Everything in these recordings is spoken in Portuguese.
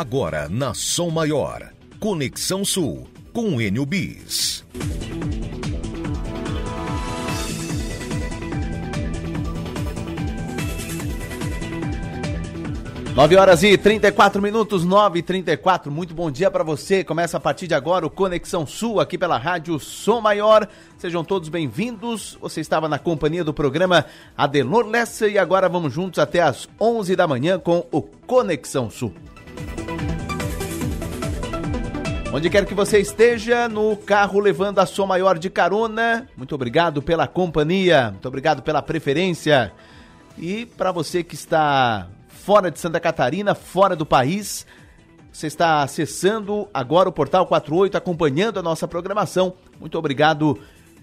Agora na Som Maior. Conexão Sul com Enio Bis. 9 horas e 34 minutos, 9 e 34. Muito bom dia para você. Começa a partir de agora o Conexão Sul aqui pela Rádio Som Maior. Sejam todos bem-vindos. Você estava na companhia do programa Adelor Lessa e agora vamos juntos até às 11 da manhã com o Conexão Sul. Onde quer que você esteja, no carro levando a Som Maior de carona, muito obrigado pela companhia, muito obrigado pela preferência. E para você que está fora de Santa Catarina, fora do país. Você está acessando agora o Portal 48, acompanhando a nossa programação. Muito obrigado.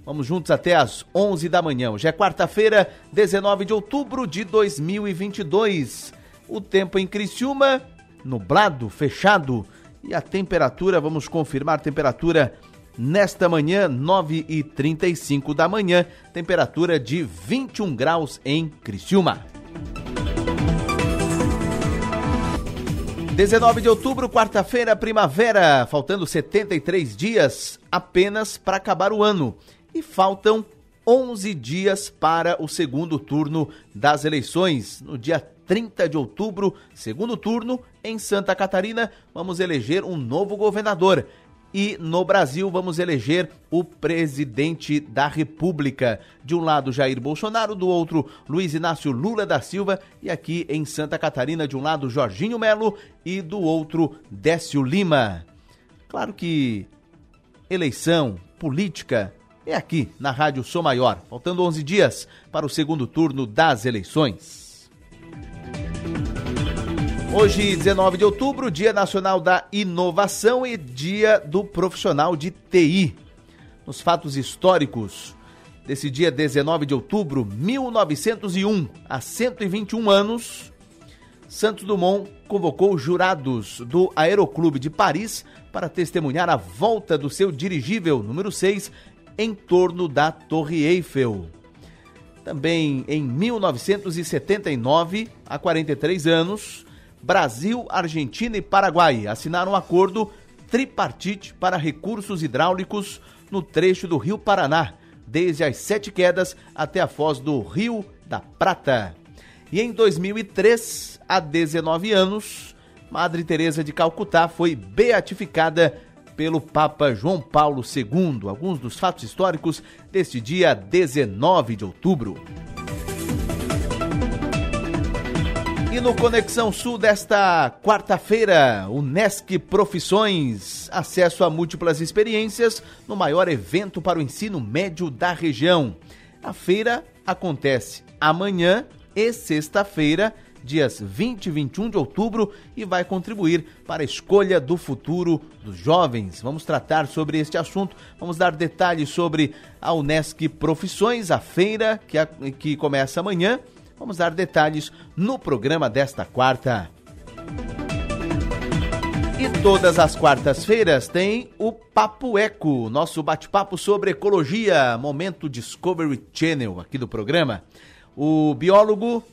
Vamos juntos até às 11 da manhã. Hoje é quarta-feira, 19 de outubro de 2022. O tempo em Criciúma, nublado, fechado. E a temperatura, vamos confirmar temperatura nesta manhã, 9 e 35 da manhã. Temperatura de 21 graus em Criciúma. 19 de outubro, quarta-feira, primavera, faltando 73 dias apenas para acabar o ano. E faltam 11 dias para o segundo turno das eleições. No dia 30 de outubro, segundo turno, em Santa Catarina, vamos eleger um novo governador e no Brasil vamos eleger o presidente da República. De um lado, Jair Bolsonaro, do outro, Luiz Inácio Lula da Silva, e aqui em Santa Catarina, de um lado, Jorginho Melo e do outro, Décio Lima. Claro que eleição, política, é aqui na Rádio Sou Maior, faltando 11 dias para o segundo turno das eleições. Hoje, 19 de outubro, Dia Nacional da Inovação e Dia do Profissional de TI. Nos fatos históricos desse dia 19 de outubro, 1901, há 121 anos, Santos Dumont convocou jurados do Aeroclube de Paris para testemunhar a volta do seu dirigível número 6 em torno da Torre Eiffel. Também em 1979, há 43 anos, Brasil, Argentina e Paraguai assinaram um acordo tripartite para recursos hidráulicos no trecho do Rio Paraná, desde as Sete Quedas até a foz do Rio da Prata. E em 2003, há 19 anos, Madre Teresa de Calcutá foi beatificada pelo Papa João Paulo II. Alguns dos fatos históricos deste dia 19 de outubro. E no Conexão Sul desta quarta-feira, o NESC Profissões, acesso a múltiplas experiências no maior evento para o ensino médio da região. A feira acontece amanhã e sexta-feira, dias 20 e 21 de outubro, e vai contribuir para a escolha do futuro dos jovens. Vamos tratar sobre este assunto, vamos dar detalhes sobre a Unesc Profissões, a feira que, a, que começa amanhã Vamos dar detalhes no programa desta quarta. E todas as quartas-feiras tem o Papo Eco, nosso bate-papo sobre ecologia, momento Discovery Channel aqui do programa. O biólogo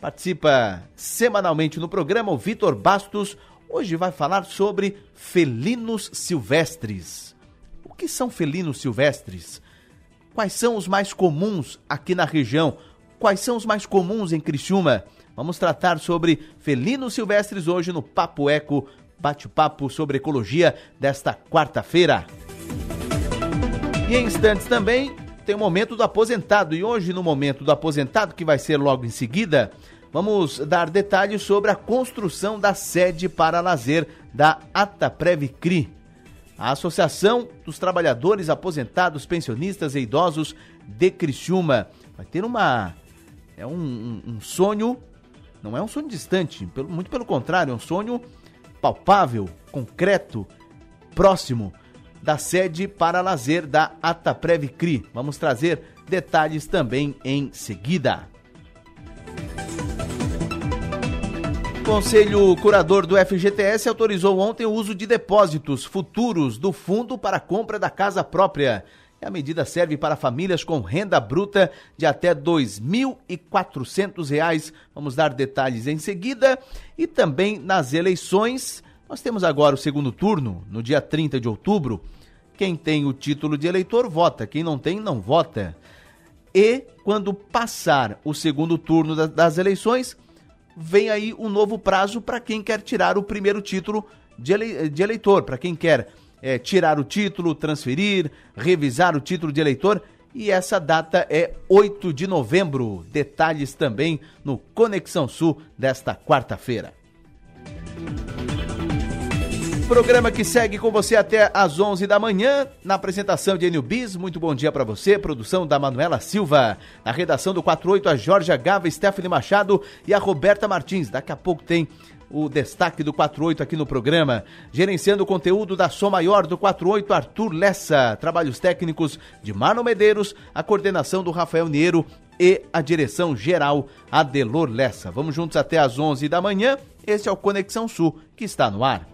participa semanalmente no programa, o Vitor Bastos, hoje vai falar sobre felinos silvestres. O que são felinos silvestres? Quais são os mais comuns aqui na região? Quais são os mais comuns em Criciúma? Vamos tratar sobre felinos silvestres hoje no Papo Eco, bate-papo sobre ecologia desta quarta-feira. E em instantes também tem o momento do aposentado. E hoje, no momento do aposentado, que vai ser logo em seguida, vamos dar detalhes sobre a construção da sede para lazer da Ataprev CRI. A Associação dos Trabalhadores Aposentados, Pensionistas e Idosos de Criciúma. Vai ter uma é um, um, um sonho, não é um sonho distante, pelo, muito pelo contrário, é um sonho palpável, concreto, próximo da sede para lazer da Ataprev CRI. Vamos trazer detalhes também em seguida. O Conselho Curador do FGTS autorizou ontem o uso de depósitos futuros do fundo para compra da casa própria. A medida serve para famílias com renda bruta de até R$ 2.400. Vamos dar detalhes em seguida. E também nas eleições, Nós temos agora o segundo turno, no dia 30 de outubro. Quem tem o título de eleitor vota, quem não tem, não vota. E quando passar o segundo turno das eleições, vem aí um novo prazo para quem quer tirar o primeiro título de, de eleitor, para quem quer é, tirar o título, transferir, revisar o título de eleitor. E essa data é 8 de novembro. Detalhes também no Conexão Sul desta quarta-feira. Programa que segue com você até às 11 da manhã, na apresentação de Enio Bis. Muito bom dia para você, produção da Manuela Silva. Na redação do 48, a Jorge Gava, Stephanie Machado e a Roberta Martins. Daqui a pouco tem o destaque do 48 aqui no programa. Gerenciando o conteúdo da Som Maior do 48, Arthur Lessa. Trabalhos técnicos de Marlon Medeiros, a coordenação do Rafael Niero e a direção geral Adelor Lessa. Vamos juntos até às 11 da manhã. Este é o Conexão Sul, que está no ar.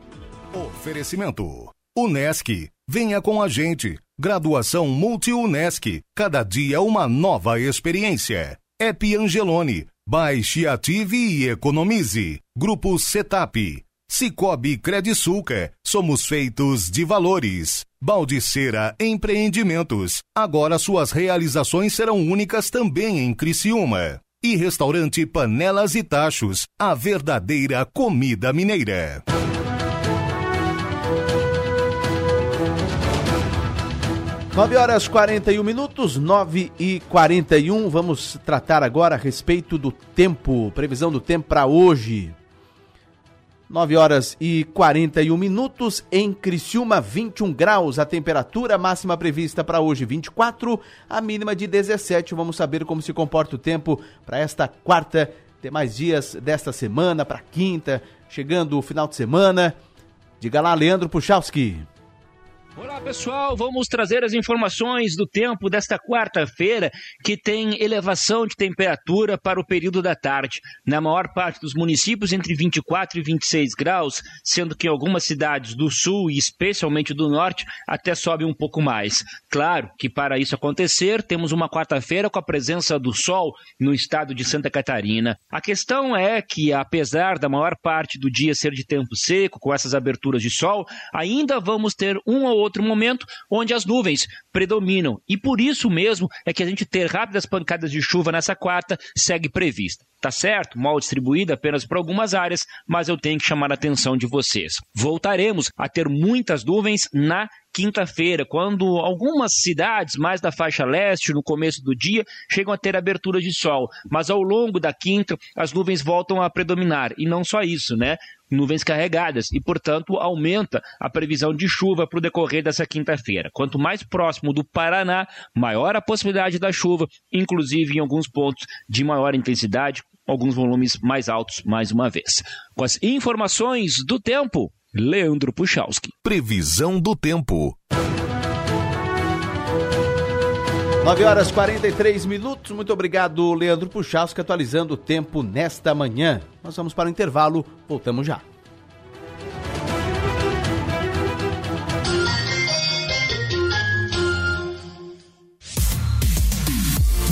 Oferecimento. Unesc. Venha com a gente. Graduação Multi-Unesc. Cada dia uma nova experiência. Ep Angelone. Baixe, ative e economize. Grupo Setap. Cicobi Credisulca. Somos feitos de valores. Baldiceira Empreendimentos. Agora suas realizações serão únicas também em Criciúma. E restaurante Panelas e Tachos. A verdadeira comida mineira. 9 horas 41 minutos, 9 e 41. Vamos tratar agora a respeito do tempo, previsão do tempo para hoje. 9 horas e 41 minutos em Criciúma, 21 graus a temperatura máxima prevista para hoje 24, a mínima de 17. Vamos saber como se comporta o tempo para esta quarta, tem mais dias desta semana para quinta, chegando o final de semana. Diga lá, Leandro Puchalski. Olá pessoal, vamos trazer as informações do tempo desta quarta-feira que tem elevação de temperatura para o período da tarde. Na maior parte dos municípios entre 24 e 26 graus, sendo que em algumas cidades do sul e especialmente do norte até sobe um pouco mais. Claro que para isso acontecer, temos uma quarta-feira com a presença do sol no estado de Santa Catarina. A questão é que apesar da maior parte do dia ser de tempo seco, com essas aberturas de sol, ainda vamos ter um ou outro momento onde as nuvens predominam. E por isso mesmo é que a gente ter rápidas pancadas de chuva nessa quarta segue prevista. Tá certo? Mal distribuída apenas para algumas áreas, mas eu tenho que chamar a atenção de vocês. Voltaremos a ter muitas nuvens na quinta-feira, quando algumas cidades mais da faixa leste, no começo do dia, chegam a ter abertura de sol. Mas ao longo da quinta, as nuvens voltam a predominar. E não só isso, né? Nuvens carregadas e, portanto, aumenta a previsão de chuva para o decorrer dessa quinta-feira. Quanto mais próximo do Paraná, maior a possibilidade da chuva, inclusive em alguns pontos de maior intensidade, alguns volumes mais altos mais uma vez. Com as informações do tempo, Leandro Puchalski. Previsão do tempo. 9 horas 43 minutos. Muito obrigado, Leandro Puchalski, atualizando o tempo nesta manhã. Nós vamos para o intervalo, voltamos já.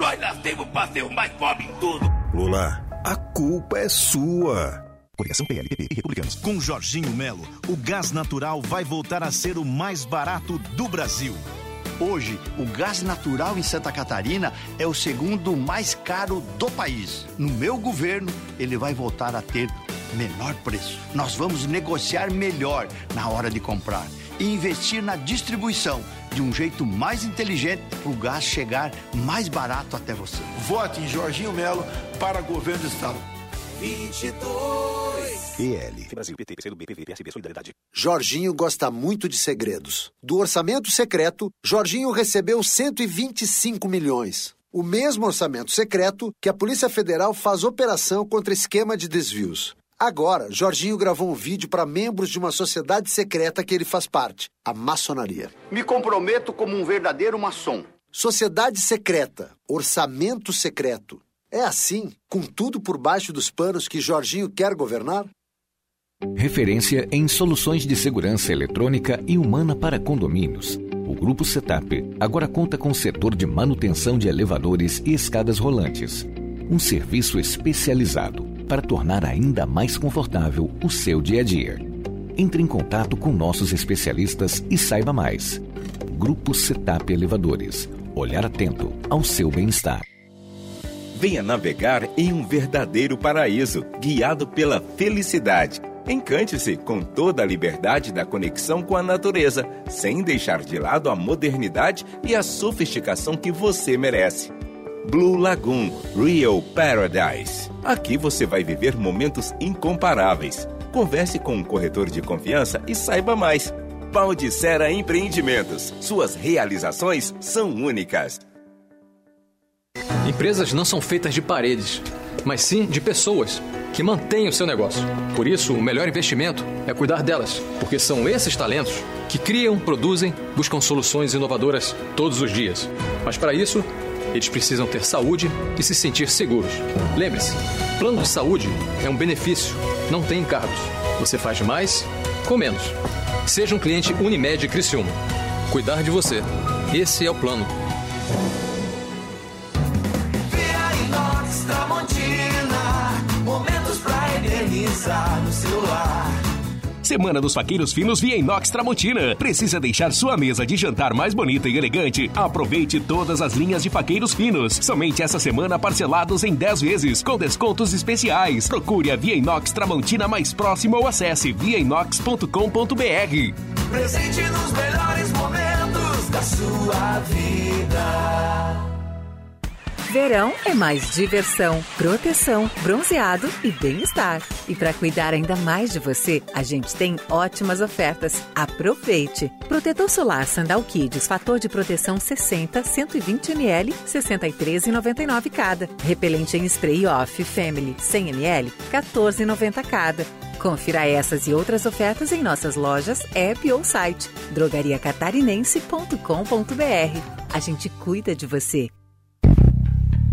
Nós temos para ser o mais pobre em tudo. Lula, a culpa é sua. Coligação PLPP e Republicanos. Com Jorginho Melo, o gás natural vai voltar a ser o mais barato do Brasil. Hoje, o gás natural em Santa Catarina é o segundo mais caro do país. No meu governo, ele vai voltar a ter menor preço. Nós vamos negociar melhor na hora de comprar e investir na distribuição de um jeito mais inteligente para o gás chegar mais barato até você. Vote em Jorginho Melo para governo do Estado. 22. PL. Brasil, PT, PCdoB, PV, PSB, Solidariedade. Jorginho gosta muito de segredos. Do orçamento secreto, Jorginho recebeu 125 milhões. O mesmo orçamento secreto que a Polícia Federal faz operação contra esquema de desvios. Agora, Jorginho gravou um vídeo para membros de uma sociedade secreta que ele faz parte, a maçonaria. Me comprometo como um verdadeiro maçom. Sociedade secreta, orçamento secreto. É assim, com tudo por baixo dos panos que Jorginho quer governar? Referência em soluções de segurança eletrônica e humana para condomínios. O Grupo Setup agora conta com o setor de manutenção de elevadores e escadas rolantes. Um serviço especializado para tornar ainda mais confortável o seu dia a dia. Entre em contato com nossos especialistas e saiba mais. Grupo Setup Elevadores. Olhar atento ao seu bem-estar. Venha navegar em um verdadeiro paraíso, guiado pela felicidade. Encante-se com toda a liberdade da conexão com a natureza, sem deixar de lado a modernidade e a sofisticação que você merece. Blue Lagoon Real Paradise. Aqui você vai viver momentos incomparáveis. Converse com um corretor de confiança e saiba mais. Baldicera Empreendimentos. Suas realizações são únicas. Empresas não são feitas de paredes, mas sim de pessoas que mantêm o seu negócio. Por isso, o melhor investimento é cuidar delas, porque são esses talentos que criam, produzem, buscam soluções inovadoras todos os dias. Mas para isso, eles precisam ter saúde e se sentir seguros. Lembre-se, plano de saúde é um benefício, não tem encargos. Você faz mais com menos. Seja um cliente Unimed Criciúma. Cuidar de você. Esse é o plano. Momentos pra eternizar no celular. Semana dos Faqueiros Finos via Inox Tramontina. Precisa deixar sua mesa de jantar mais bonita e elegante? Aproveite todas as linhas de faqueiros finos. Somente essa semana parcelados em 10 vezes, com descontos especiais. Procure a Via Inox Tramontina mais próxima ou acesse viainox.com.br. Presente nos melhores momentos da sua vida. Verão é mais diversão, proteção, bronzeado e bem-estar. E para cuidar ainda mais de você, a gente tem ótimas ofertas. Aproveite! Protetor solar Sandal Kids, fator de proteção 60, 120 ml, 63,99 cada. Repelente em spray off Family 100 ml, 14,90 cada. Confira essas e outras ofertas em nossas lojas, app ou site drogariacatarinense.com.br. A gente cuida de você.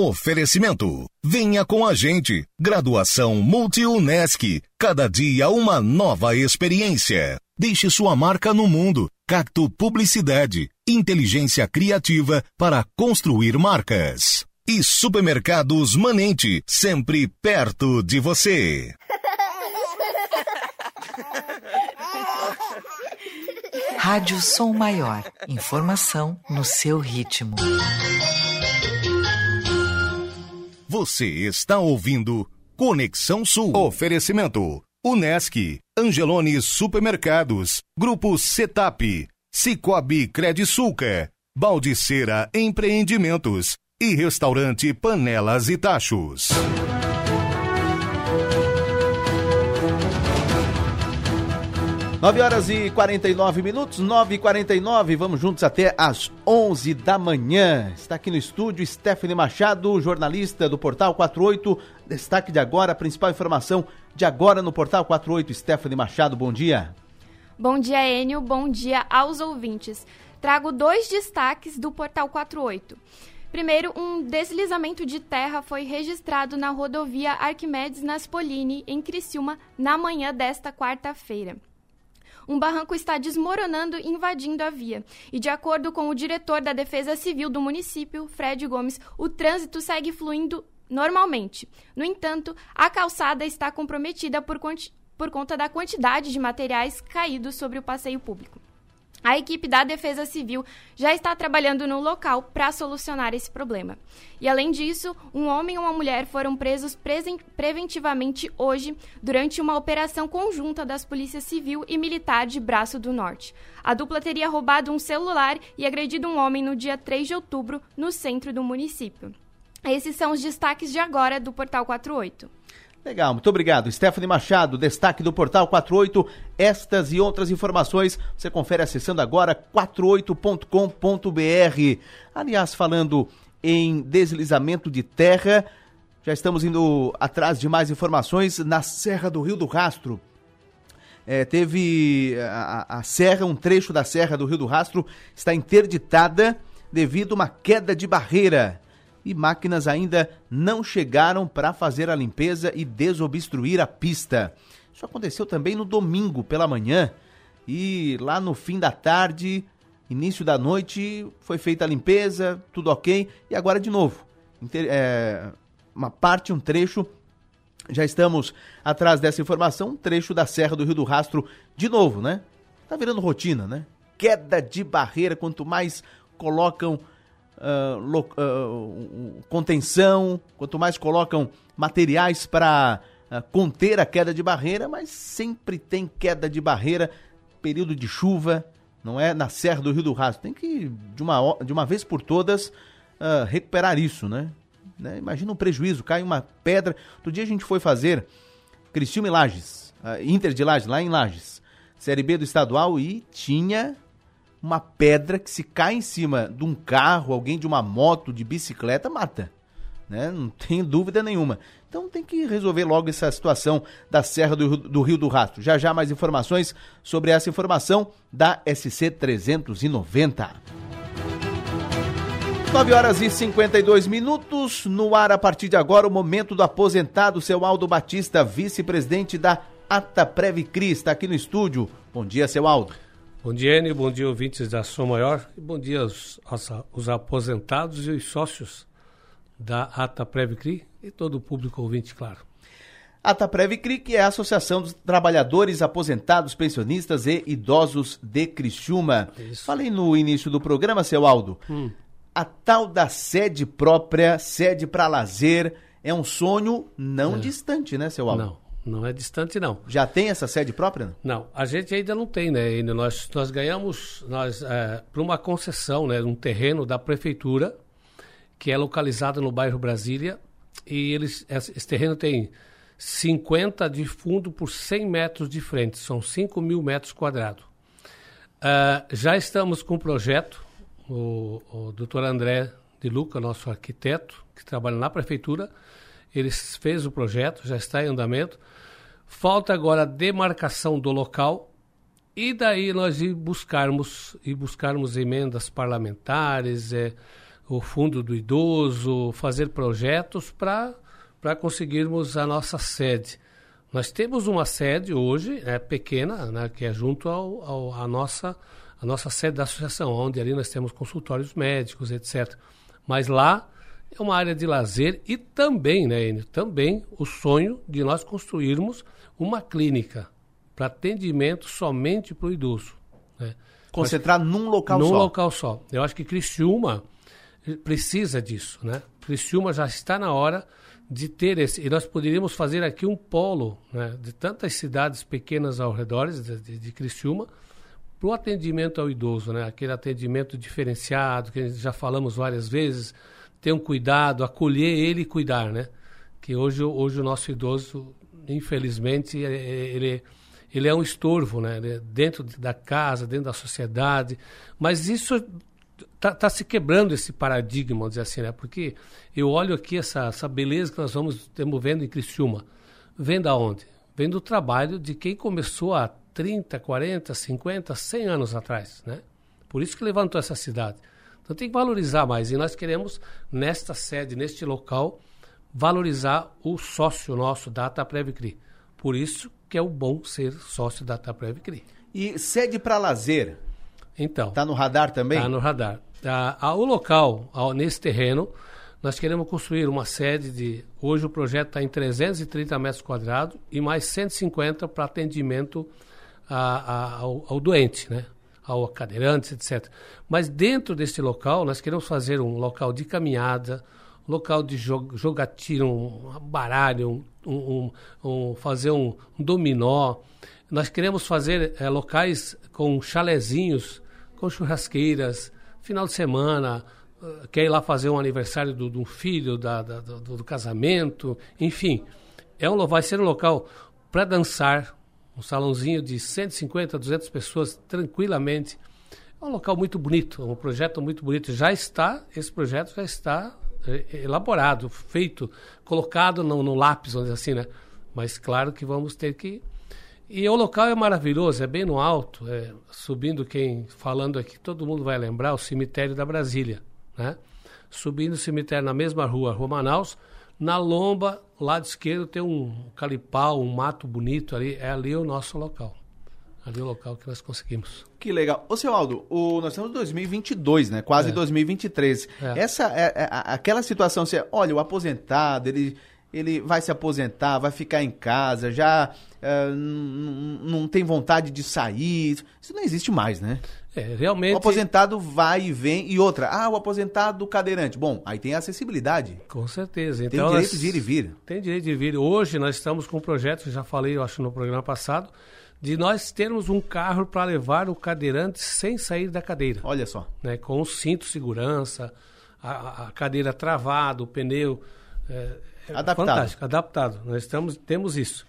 Oferecimento. Venha com a gente. Graduação Multi-UNESC. Cada dia uma nova experiência. Deixe sua marca no mundo. Cacto Publicidade. Inteligência criativa para construir marcas. E Supermercados Manente. Sempre perto de você. Rádio Som Maior. Informação no seu ritmo. Você está ouvindo Conexão Sul. Oferecimento: Unesc, Angelone Supermercados, Grupo Setap, Cicobi Credisulca, Baldiceira Empreendimentos e Restaurante Panelas e Tachos. 9 horas e 49 minutos, 9 e 49 vamos juntos até às 11 da manhã. Está aqui no estúdio Stephanie Machado, jornalista do Portal 48. Destaque de agora, a principal informação de agora no Portal 48. Stephanie Machado, bom dia. Bom dia, Enio. Bom dia aos ouvintes. Trago dois destaques do Portal 48. Primeiro, um deslizamento de terra foi registrado na rodovia Arquimedes Naspolini, em Criciúma, na manhã desta quarta-feira um barranco está desmoronando invadindo a via. E de acordo com o diretor da Defesa Civil do município, Fred Gomes, o trânsito segue fluindo normalmente. No entanto, a calçada está comprometida por, por conta da quantidade de materiais caídos sobre o passeio público. A equipe da Defesa Civil já está trabalhando no local para solucionar esse problema. E além disso, um homem e uma mulher foram presos preventivamente hoje durante uma operação conjunta das Polícias Civil e Militar de Braço do Norte. A dupla teria roubado um celular e agredido um homem no dia 3 de outubro no centro do município. Esses são os destaques de agora do Portal 48. Legal, muito obrigado. Stephanie Machado, destaque do Portal 48. Estas e outras informações você confere acessando agora 48.com.br. Aliás, falando em deslizamento de terra, já estamos indo atrás de mais informações na Serra do Rio do Rastro. É, teve a, a serra, um trecho da Serra do Rio do Rastro está interditada devido a uma queda de barreira e máquinas ainda não chegaram para fazer a limpeza e desobstruir a pista. Isso aconteceu também no domingo pela manhã e lá no fim da tarde, início da noite, foi feita a limpeza, tudo ok e agora de novo. É, uma parte, um trecho. Já estamos atrás dessa informação, um trecho da Serra do Rio do Rastro de novo, né? Tá virando rotina, né? Queda de barreira, quanto mais colocam uh, uh, contenção, quanto mais colocam materiais para uh, conter a queda de barreira, mas sempre tem queda de barreira, período de chuva, não é? Na Serra do Rio do Rastro. Tem que, de uma, de uma vez por todas, recuperar isso, né? né? Imagina um prejuízo, cai uma pedra. Outro dia a gente foi fazer Criciúma e Lages, Inter de Lages, lá em Lages, Série B do estadual, e tinha uma pedra que se cai em cima de um carro, alguém de uma moto, de bicicleta, mata. Né? Não tem dúvida nenhuma. Então tem que resolver logo essa situação da Serra do, do Rio do Rastro. Já já mais informações sobre essa informação da SC 390. 9 horas e 52 minutos. No ar a partir de agora o momento do aposentado, seu Aldo Batista, vice-presidente da Ataprevicri, está aqui no estúdio. Bom dia, seu Aldo. Bom dia, Enio. Bom dia, ouvintes da Som Maior. E bom dia aos, aos, aos, aposentados e os sócios da Ata Previcri e todo o público ouvinte, claro. Ata Previcri, que é a Associação dos Trabalhadores Aposentados, Pensionistas e Idosos de Criciúma. Isso. Falei no início do programa, seu Aldo. Hum. A tal da sede própria, sede para lazer, é um sonho não é. distante, né, seu Aldo? Não. Não é distante, não. Já tem essa sede própria? Não, a gente ainda não tem, né? Nós, nós ganhamos nós, é, para uma concessão, né? Um terreno da prefeitura, que é localizado no bairro Brasília, e eles, esse terreno tem 50 de fundo por 100 metros de frente, são 5 mil metros quadrados. Uh, já estamos com o projeto, o, o doutor André de Luca, nosso arquiteto, que trabalha na prefeitura, ele fez o projeto, já está em andamento. Falta agora a demarcação do local e daí nós ir buscarmos e buscarmos emendas parlamentares, é, o fundo do idoso, fazer projetos para para conseguirmos a nossa sede. Nós temos uma sede hoje, é pequena, né, que é junto ao, ao, a nossa a nossa sede da associação, onde ali nós temos consultórios médicos, etc. Mas lá é uma área de lazer e também, né, Enio, também o sonho de nós construirmos uma clínica para atendimento somente para o idoso. Né? Concentrar Mas, num local num só. Num local só. Eu acho que Criciúma precisa disso, né? Criciúma já está na hora de ter esse... E nós poderíamos fazer aqui um polo né, de tantas cidades pequenas ao redor de, de, de Criciúma para o atendimento ao idoso, né? Aquele atendimento diferenciado que já falamos várias vezes, ter um cuidado, acolher ele e cuidar, né? Que hoje, hoje o nosso idoso infelizmente, ele, ele é um estorvo, né? Dentro da casa, dentro da sociedade. Mas isso está tá se quebrando esse paradigma, vamos dizer assim, né? Porque eu olho aqui essa, essa beleza que nós vamos estamos vendo em Criciúma. Vem da onde? Vem do trabalho de quem começou há 30, 40, 50, 100 anos atrás, né? Por isso que levantou essa cidade. Então tem que valorizar mais. E nós queremos, nesta sede, neste local, valorizar o sócio nosso da Ataprevicri. Por isso que é o bom ser sócio da Ataprevicri. E sede para lazer? Então. Está no radar também? Está no radar. Tá, o local, nesse terreno, nós queremos construir uma sede de. Hoje o projeto está em 330 metros quadrados e mais 150 para atendimento a, a, ao, ao, doente, né? ao cadeirante, etc. Mas dentro desse local, nós queremos fazer um local de caminhada, local de jogatina, um baralho, um, um, um, fazer um, dominó. Nós queremos fazer é, locais com chalezinhos, com churrasqueiras, final de semana, uh, quer ir lá fazer um aniversário do, do filho, da, da do, do, casamento, enfim. É um, vai ser um local para dançar, um salãozinho de 150, 200 pessoas tranquilamente. É um local muito bonito, um projeto muito bonito. Já está, esse projeto já está é, elaborado, feito, colocado no, no lápis, vamos dizer assim, né? Mas claro que vamos ter que. E o local é maravilhoso, é bem no alto, é, subindo quem falando aqui, todo mundo vai lembrar o cemitério da Brasília, né? Subindo o cemitério na mesma rua, Rua Manaus, na lomba, lado esquerdo tem um calipau, um mato bonito ali, é ali o nosso local. Ali o local que nós conseguimos. Que legal. Ô, seu Aldo, o, nós estamos em 2022, né? Quase é. 2023. É. Essa é, é, aquela situação, você, olha, o aposentado, ele, ele vai se aposentar, vai ficar em casa, já é, não tem vontade de sair. Isso não existe mais, né? É, realmente. O aposentado vai e vem. E outra, ah, o aposentado cadeirante. Bom, aí tem acessibilidade. Com certeza. Então, tem direito nós... de ir e vir. Tem direito de vir. Hoje nós estamos com um projeto, já falei, eu acho, no programa passado, de nós termos um carro para levar o cadeirante sem sair da cadeira. Olha só. Né, com o cinto de segurança, a, a cadeira travada, o pneu. É, é adaptado. Fantástico, adaptado. Nós estamos, temos isso.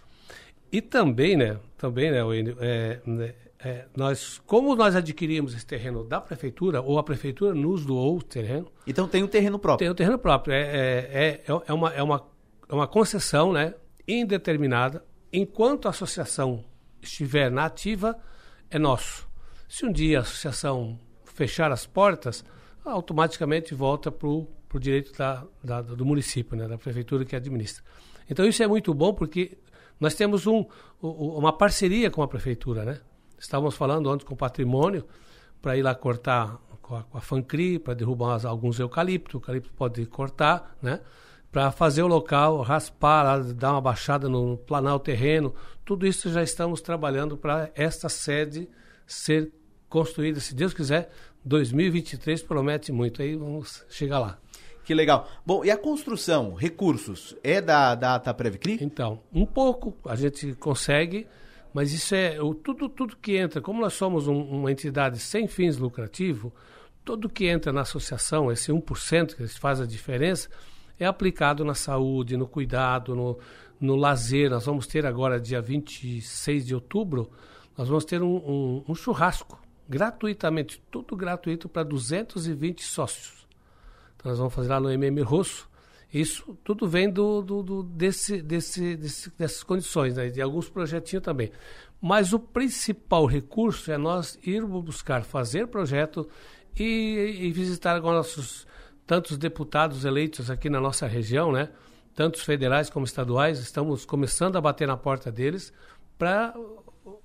E também, né, também, né, é, né, é, nós, como nós adquirimos esse terreno da prefeitura, ou a prefeitura nos doou o terreno. Então tem um terreno próprio. Tem um terreno próprio. É, é, é, é, uma, é, uma, é uma concessão né, indeterminada. Enquanto a associação estiver na ativa, é nosso. Se um dia a associação fechar as portas, automaticamente volta para o direito da, da, do município, né, da prefeitura que administra. Então isso é muito bom porque nós temos um, uma parceria com a prefeitura. Né? Estávamos falando antes com o patrimônio para ir lá cortar com a, a Fancri, para derrubar alguns eucaliptos, o eucalipto pode cortar, né? para fazer o local, raspar, dar uma baixada no, planar o terreno. Tudo isso já estamos trabalhando para esta sede ser construída, se Deus quiser. 2023 promete muito, aí vamos chegar lá. Que legal. Bom, e a construção, recursos, é da, da Ataprevcri? Então, um pouco a gente consegue, mas isso é o, tudo, tudo que entra, como nós somos um, uma entidade sem fins lucrativos, tudo que entra na associação, esse 1% que faz a diferença, é aplicado na saúde, no cuidado, no, no lazer. Nós vamos ter agora, dia 26 de outubro, nós vamos ter um, um, um churrasco, gratuitamente, tudo gratuito para 220 sócios. Então nós vamos fazer lá no MM Rosso. Isso tudo vem do, do, do desse, desse, desse, dessas condições, né? de alguns projetinhos também. Mas o principal recurso é nós irmos buscar fazer projeto e, e visitar agora nossos tantos deputados eleitos aqui na nossa região, né? Tantos federais como estaduais, estamos começando a bater na porta deles para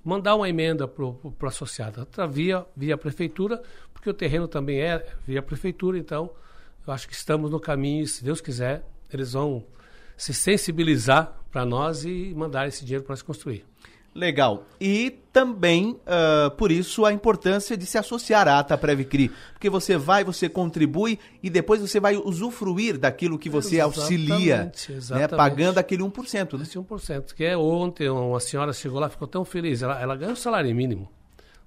mandar uma emenda para o associado, via, via prefeitura, porque o terreno também é via prefeitura, então eu acho que estamos no caminho e, se Deus quiser, eles vão se sensibilizar para nós e mandar esse dinheiro para se construir. Legal. E também, uh, por isso, a importância de se associar à ata Previcri. Porque você vai, você contribui e depois você vai usufruir daquilo que você exatamente, auxilia, exatamente. Né, pagando aquele 1%. Né? Esse 1%. Que é ontem, uma senhora chegou lá, ficou tão feliz. Ela, ela ganhou um salário mínimo,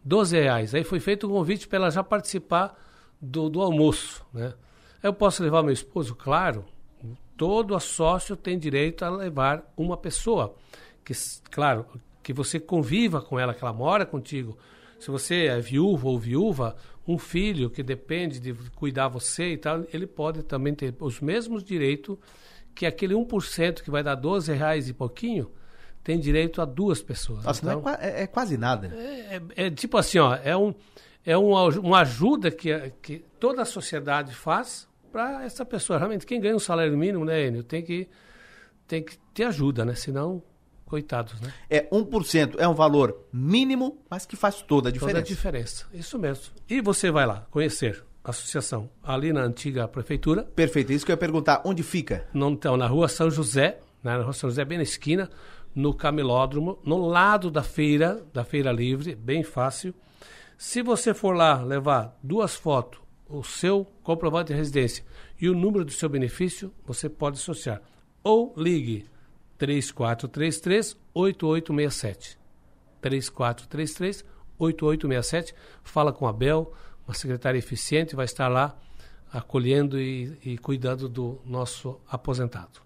12 reais. Aí foi feito um convite para ela já participar do, do almoço. Né? Eu posso levar meu esposo? Claro. Todo sócio tem direito a levar uma pessoa. Que, claro, que você conviva com ela, que ela mora contigo. Se você é viúvo ou viúva, um filho que depende de cuidar você e tal, ele pode também ter os mesmos direitos que aquele 1% que vai dar 12 reais e pouquinho, tem direito a duas pessoas. Nossa, então, não é, é, é, quase nada. É, é, é, tipo assim, ó, é, um, é uma, uma ajuda que, que toda a sociedade faz para essa pessoa. Realmente, quem ganha um salário mínimo, né, Enio, tem que, tem que ter ajuda, né? Senão, coitados, né? É 1%, é um valor mínimo, mas que faz toda a diferença. Toda a diferença, isso mesmo. E você vai lá conhecer a associação ali na antiga prefeitura. Perfeito, isso que eu ia perguntar, onde fica? Não, então, na rua São José, né, na rua São José, bem na esquina, no Camilódromo, no lado da feira, da Feira Livre, bem fácil. Se você for lá levar duas fotos, o seu comprovante de residência e o número do seu benefício, você pode associar. Ou ligue 3433 8867. 3433 8867. Fala com a Bel, uma secretária eficiente, vai estar lá acolhendo e, e cuidando do nosso aposentado.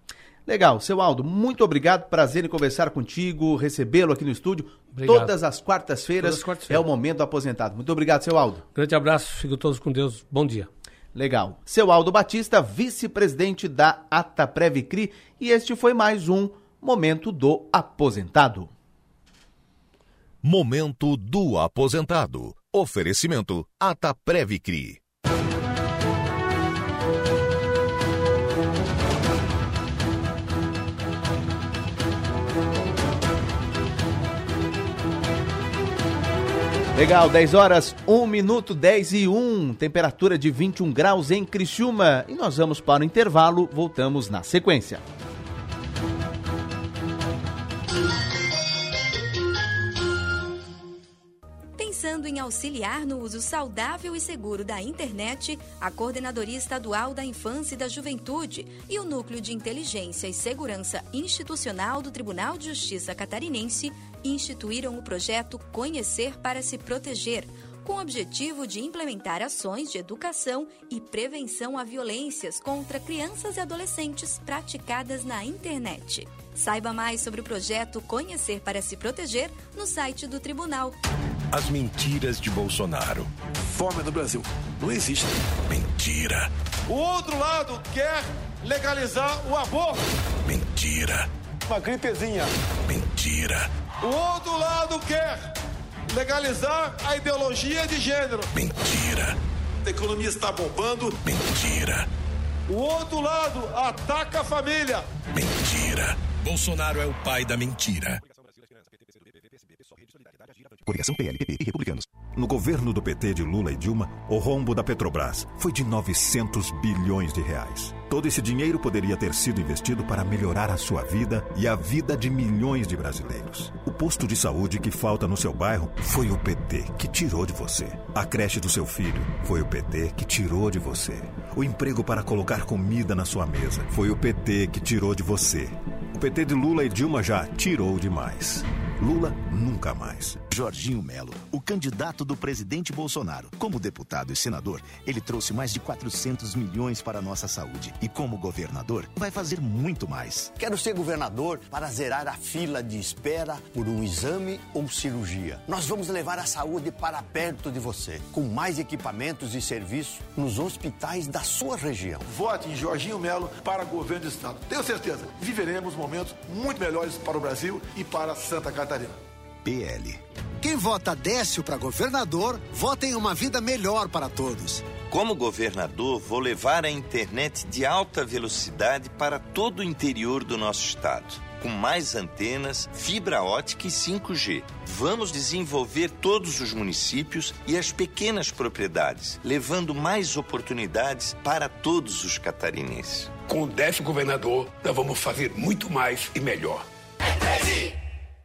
Legal, seu Aldo, muito obrigado, prazer em conversar contigo, recebê-lo aqui no estúdio. Obrigado. Todas as quartas-feiras quartas é o momento do aposentado. Muito obrigado, seu Aldo. Grande abraço, fico todos com Deus. Bom dia. Legal. Seu Aldo Batista, vice-presidente da Ataprevicri, e este foi mais um Momento do Aposentado. Momento do Aposentado. Oferecimento Ataprevicri. Legal, 10 horas, 1 minuto, 10 e 1, temperatura de 21 graus em Criciúma. E nós vamos para o intervalo, voltamos na sequência. Em auxiliar no uso saudável e seguro da internet, a Coordenadoria Estadual da Infância e da Juventude e o Núcleo de Inteligência e Segurança Institucional do Tribunal de Justiça Catarinense instituíram o projeto Conhecer para se Proteger, com o objetivo de implementar ações de educação e prevenção a violências contra crianças e adolescentes praticadas na internet. Saiba mais sobre o projeto Conhecer para se Proteger no site do Tribunal. As mentiras de Bolsonaro. Fome no Brasil. Não existe. Mentira. O outro lado quer legalizar o aborto. Mentira. Uma gripezinha. Mentira. O outro lado quer legalizar a ideologia de gênero. Mentira. A economia está bombando. Mentira. O outro lado ataca a família. Mentira. Bolsonaro é o pai da mentira. Coligação PLPP e Republicanos. No governo do PT de Lula e Dilma, o rombo da Petrobras foi de 900 bilhões de reais. Todo esse dinheiro poderia ter sido investido para melhorar a sua vida e a vida de milhões de brasileiros. O posto de saúde que falta no seu bairro foi o PT que tirou de você. A creche do seu filho foi o PT que tirou de você. O emprego para colocar comida na sua mesa foi o PT que tirou de você. PT de Lula e Dilma já tirou demais. Lula nunca mais. Jorginho Melo, o candidato do presidente Bolsonaro. Como deputado e senador, ele trouxe mais de 400 milhões para a nossa saúde. E como governador, vai fazer muito mais. Quero ser governador para zerar a fila de espera por um exame ou cirurgia. Nós vamos levar a saúde para perto de você, com mais equipamentos e serviços nos hospitais da sua região. Vote em Jorginho Melo para governo do estado. Tenho certeza, viveremos momentos muito melhores para o Brasil e para Santa Catarina. PL. Quem vota Décio para governador, vota em uma vida melhor para todos. Como governador, vou levar a internet de alta velocidade para todo o interior do nosso estado, com mais antenas, fibra ótica e 5G. Vamos desenvolver todos os municípios e as pequenas propriedades, levando mais oportunidades para todos os catarinenses. Com o décimo governador, nós vamos fazer muito mais e melhor.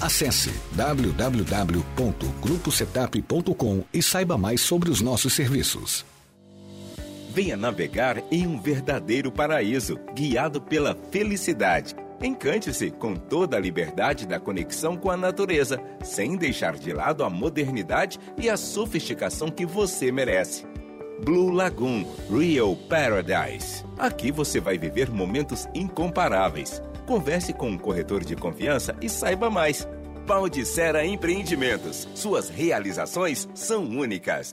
Acesse www.gruposetap.com e saiba mais sobre os nossos serviços. Venha navegar em um verdadeiro paraíso, guiado pela felicidade. Encante-se com toda a liberdade da conexão com a natureza, sem deixar de lado a modernidade e a sofisticação que você merece. Blue Lagoon Real Paradise. Aqui você vai viver momentos incomparáveis. Converse com um corretor de confiança e saiba mais. Pau de Sera Empreendimentos. Suas realizações são únicas.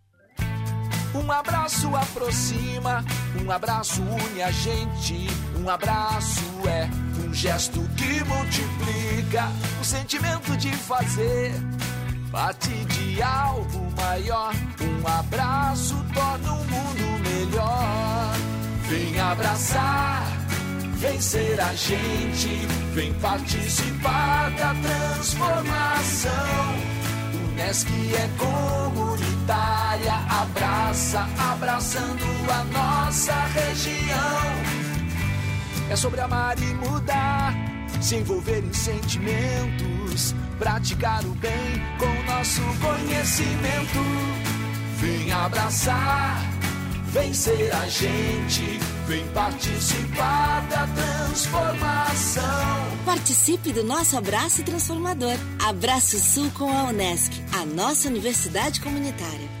Um abraço aproxima, um abraço une a gente. Um abraço é um gesto que multiplica o sentimento de fazer parte de algo maior. Um abraço torna o mundo melhor. Vem abraçar, vem ser a gente, vem participar da transformação. Unesc é comunitária, abraça, abraçando a nossa região. É sobre amar e mudar, se envolver em sentimentos, praticar o bem com nosso conhecimento. Vem abraçar, vem ser a gente, vem participar da transformação. Participe do nosso abraço transformador. Abraço Sul com a Unesc, a nossa universidade comunitária.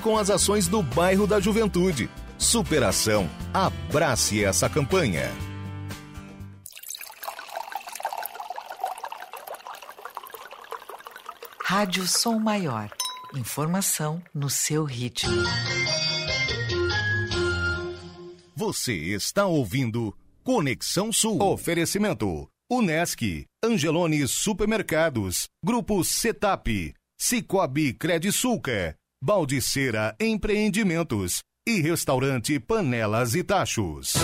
com as ações do bairro da Juventude. Superação. Abrace essa campanha. Rádio Som Maior. Informação no seu ritmo. Você está ouvindo Conexão Sul. Oferecimento. Unesc, Angelone Supermercados, Grupo Setap, Cicobi Credisulca, Baldiceira Empreendimentos e Restaurante Panelas e Tachos.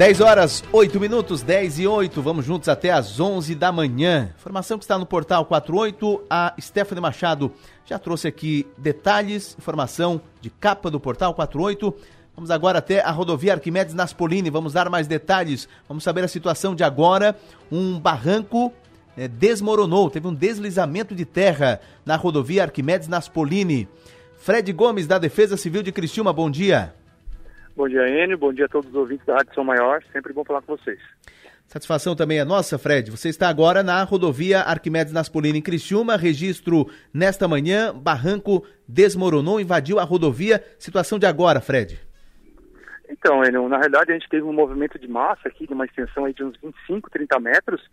10 horas, 8 minutos, 10 e 8. Vamos juntos até às 11 da manhã. Informação que está no portal 48. A Stephanie Machado já trouxe aqui detalhes, informação de capa do portal 48. Vamos agora até a rodovia Arquimedes Naspolini. Vamos dar mais detalhes. Vamos saber a situação de agora. Um barranco é, desmoronou, teve um deslizamento de terra na rodovia Arquimedes Naspolini. Fred Gomes, da Defesa Civil de Criciúma, bom dia. Bom dia, Enio. Bom dia a todos os ouvintes da Rádio São Maior. Sempre bom falar com vocês. Satisfação também é nossa, Fred. Você está agora na rodovia Arquimedes Naspolini em Criciúma. Registro nesta manhã. Barranco desmoronou, invadiu a rodovia. Situação de agora, Fred. Então, Enio, na realidade a gente teve um movimento de massa aqui, de uma extensão aí de uns 25, 30 metros,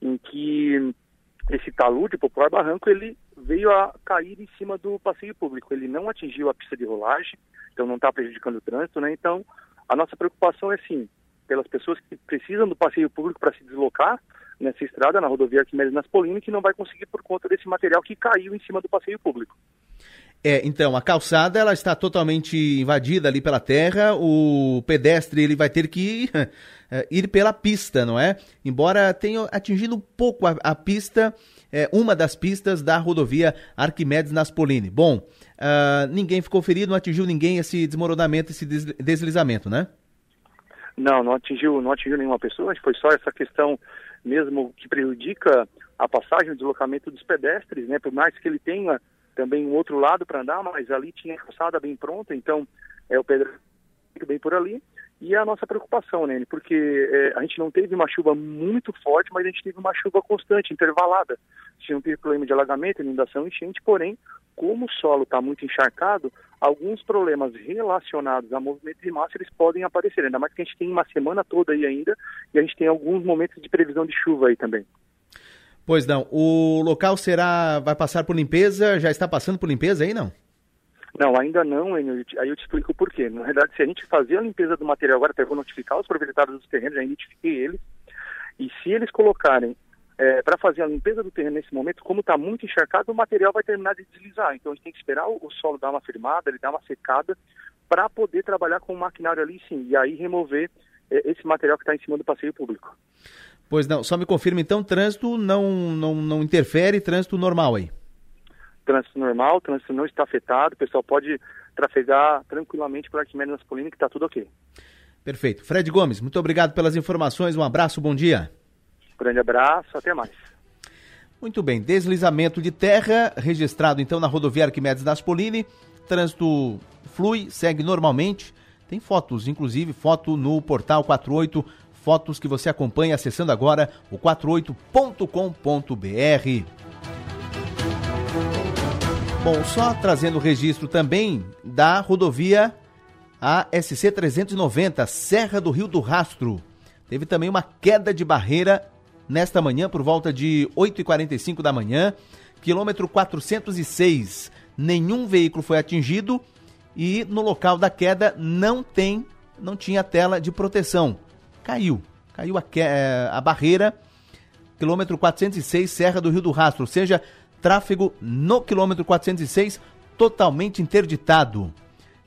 em que esse talude, popular barranco, ele veio a cair em cima do passeio público. Ele não atingiu a pista de rolagem, então não está prejudicando o trânsito, né? Então, a nossa preocupação é sim, pelas pessoas que precisam do passeio público para se deslocar nessa estrada, na rodovia Arquimedes Naspolini, que não vai conseguir por conta desse material que caiu em cima do passeio público. É, então, a calçada ela está totalmente invadida ali pela terra, o pedestre ele vai ter que ir, ir pela pista, não é? Embora tenha atingido um pouco a, a pista, é, uma das pistas da rodovia Arquimedes Naspolini. Bom, uh, ninguém ficou ferido, não atingiu ninguém esse desmoronamento, esse deslizamento, né? Não, não atingiu, não atingiu nenhuma pessoa, foi só essa questão mesmo que prejudica a passagem, o deslocamento dos pedestres, né? Por mais que ele tenha também um outro lado para andar, mas ali tinha calçada bem pronta, então é o pedestre bem por ali. E é a nossa preocupação, né? Porque é, a gente não teve uma chuva muito forte, mas a gente teve uma chuva constante, intervalada. A gente não teve problema de alagamento, inundação, enchente, porém, como o solo está muito encharcado, alguns problemas relacionados a movimento de massa eles podem aparecer, ainda mais que a gente tem uma semana toda aí ainda e a gente tem alguns momentos de previsão de chuva aí também. Pois não. O local será. vai passar por limpeza? Já está passando por limpeza aí, não? Não, ainda não, aí eu te explico por quê. Na verdade, se a gente fazer a limpeza do material agora, até vou notificar os proprietários dos terrenos, já identifiquei eles, e se eles colocarem é, para fazer a limpeza do terreno nesse momento, como está muito encharcado, o material vai terminar de deslizar. Então a gente tem que esperar o, o solo dar uma firmada, ele dar uma secada, para poder trabalhar com o maquinário ali sim, e aí remover é, esse material que está em cima do passeio público. Pois não, só me confirma então, trânsito não, não, não interfere, trânsito normal aí? Trânsito normal, trânsito não está afetado, o pessoal pode trafegar tranquilamente por Arquimedes Naspolini que está tudo ok. Perfeito. Fred Gomes, muito obrigado pelas informações, um abraço, bom dia. Grande abraço, até mais. Muito bem, deslizamento de terra registrado então na rodovia Arquimedes Naspolini, trânsito flui, segue normalmente, tem fotos, inclusive foto no portal 48 Fotos que você acompanha acessando agora o 48.com.br. Bom, só trazendo o registro também da rodovia ASC 390, Serra do Rio do Rastro. Teve também uma queda de barreira nesta manhã, por volta de 8h45 da manhã, quilômetro 406. Nenhum veículo foi atingido e no local da queda não tem, não tinha tela de proteção caiu. Caiu a, é, a barreira, quilômetro 406, Serra do Rio do Rastro, ou seja, tráfego no quilômetro 406 totalmente interditado.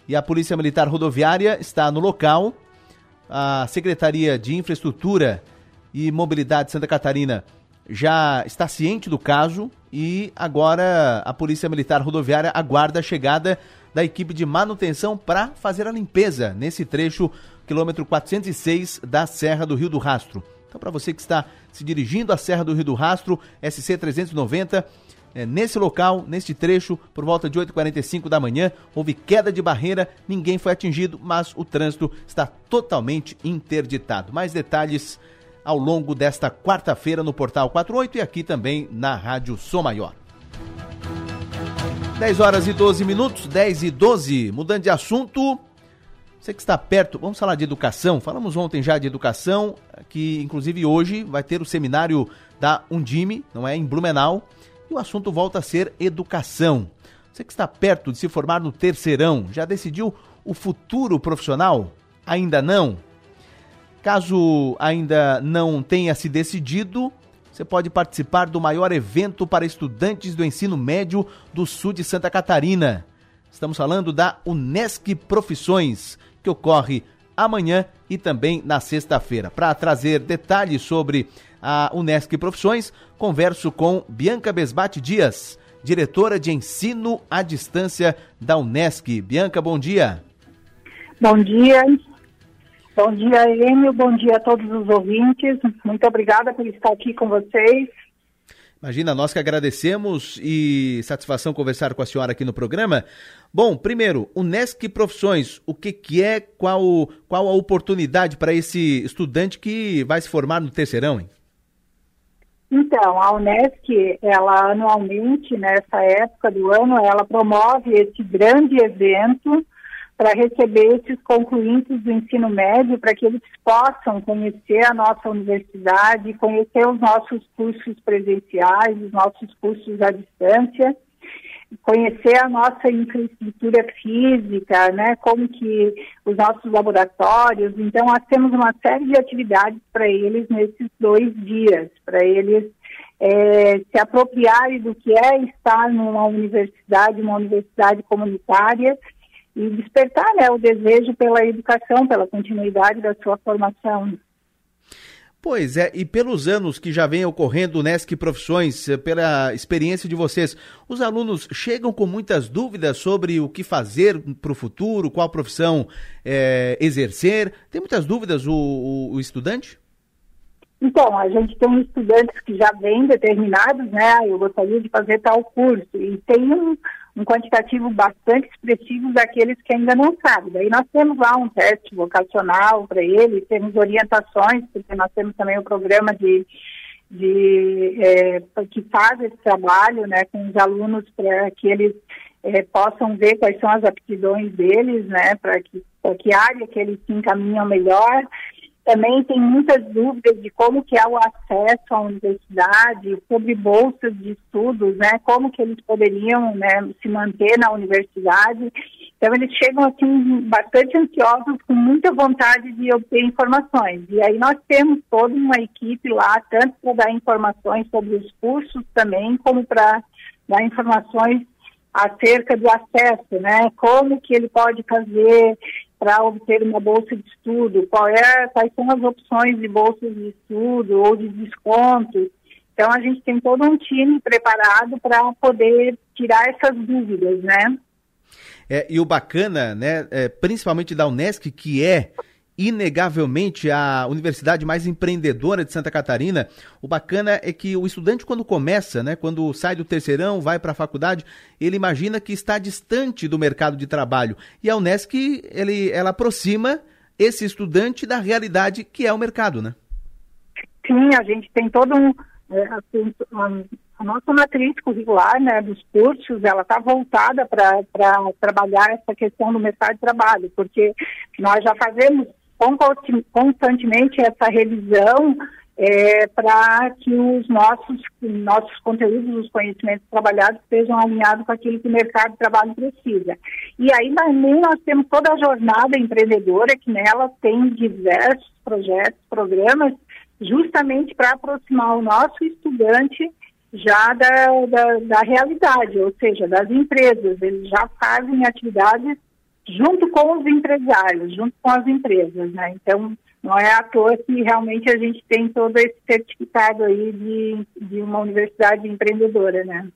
E a Polícia Militar Rodoviária está no local. A Secretaria de Infraestrutura e Mobilidade de Santa Catarina já está ciente do caso e agora a Polícia Militar Rodoviária aguarda a chegada da equipe de manutenção para fazer a limpeza nesse trecho quilômetro 406 da Serra do Rio do Rastro. Então, para você que está se dirigindo à Serra do Rio do Rastro, SC 390, é, nesse local, neste trecho, por volta de 8h45 da manhã, houve queda de barreira, ninguém foi atingido, mas o trânsito está totalmente interditado. Mais detalhes ao longo desta quarta-feira no Portal 48 e aqui também na Rádio Som Maior. 10 horas e 12 minutos, 10 e 12. Mudando de assunto, você que está perto, vamos falar de educação. Falamos ontem já de educação, que inclusive hoje vai ter o seminário da Undime, não é? Em Blumenau. E o assunto volta a ser educação. Você que está perto de se formar no terceirão, já decidiu o futuro profissional? Ainda não? Caso ainda não tenha se decidido, você pode participar do maior evento para estudantes do ensino médio do sul de Santa Catarina. Estamos falando da Unesc Profissões, que ocorre amanhã e também na sexta-feira. Para trazer detalhes sobre a Unesc Profissões, converso com Bianca Besbate Dias, diretora de ensino à distância da Unesc. Bianca, bom dia. Bom dia. Bom dia, Emil. Bom dia a todos os ouvintes. Muito obrigada por estar aqui com vocês. Imagina, nós que agradecemos e satisfação conversar com a senhora aqui no programa. Bom, primeiro, o NESC Profissões, o que, que é, qual, qual a oportunidade para esse estudante que vai se formar no terceirão, hein? Então, a Unesc, ela anualmente, nessa época do ano, ela promove esse grande evento para receber esses concluintes do ensino médio, para que eles possam conhecer a nossa universidade, conhecer os nossos cursos presenciais, os nossos cursos à distância, conhecer a nossa infraestrutura física, né, como que os nossos laboratórios. Então, nós temos uma série de atividades para eles nesses dois dias, para eles é, se apropriarem do que é estar numa universidade, uma universidade comunitária e despertar né, o desejo pela educação, pela continuidade da sua formação. Pois é, e pelos anos que já vem ocorrendo NESC Profissões, eh, pela experiência de vocês, os alunos chegam com muitas dúvidas sobre o que fazer para o futuro, qual profissão é, exercer. Tem muitas dúvidas o, o, o, estudante? Então, a gente tem estudantes que já vêm determinados, né? Eu gostaria de fazer tal curso. E tem um, um quantitativo bastante expressivo daqueles que ainda não sabem. Daí nós temos lá um teste vocacional para eles, temos orientações, porque nós temos também o programa de, de é, que faz esse trabalho né, com os alunos para que eles é, possam ver quais são as aptidões deles, né, para que, que área que eles se encaminham melhor também tem muitas dúvidas de como que é o acesso à universidade, sobre bolsas de estudos, né, como que eles poderiam né, se manter na universidade. Então eles chegam assim bastante ansiosos, com muita vontade de obter informações. E aí nós temos toda uma equipe lá, tanto para dar informações sobre os cursos também, como para dar informações acerca do acesso, né? Como que ele pode fazer para obter uma bolsa de estudo, qual é, quais são as opções de bolsas de estudo ou de descontos. Então a gente tem todo um time preparado para poder tirar essas dúvidas, né? É, e o bacana, né, é, principalmente da Unesc, que é inegavelmente a universidade mais empreendedora de Santa Catarina. O bacana é que o estudante, quando começa, né, quando sai do terceirão, vai para a faculdade, ele imagina que está distante do mercado de trabalho. E a Unesc, ele, ela aproxima esse estudante da realidade que é o mercado, né? Sim, a gente tem todo um. É, assim, a nossa matriz curricular né, dos cursos, ela está voltada para trabalhar essa questão do mercado de trabalho, porque nós já fazemos constantemente essa revisão é, para que os nossos, nossos conteúdos, os conhecimentos trabalhados estejam alinhados com aquilo que o mercado de trabalho precisa. E aí também nós temos toda a jornada empreendedora, que nela tem diversos projetos, programas, justamente para aproximar o nosso estudante já da, da, da realidade, ou seja, das empresas. Eles já fazem atividades junto com os empresários, junto com as empresas, né? Então, não é à toa que realmente a gente tem todo esse certificado aí de, de uma universidade empreendedora, né?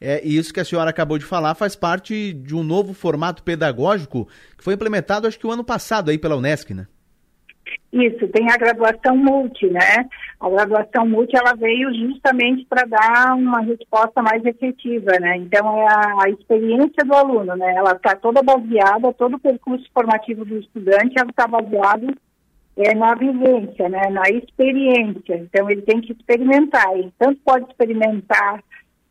É, isso que a senhora acabou de falar faz parte de um novo formato pedagógico que foi implementado, acho que o ano passado aí pela Unesc, né? Isso, tem a graduação multi, né? A graduação multi, ela veio justamente para dar uma resposta mais efetiva, né? Então, é a, a experiência do aluno, né? Ela está toda baseada, todo o percurso formativo do estudante, ela está baseado é, na vivência, né? Na experiência. Então, ele tem que experimentar. Ele tanto pode experimentar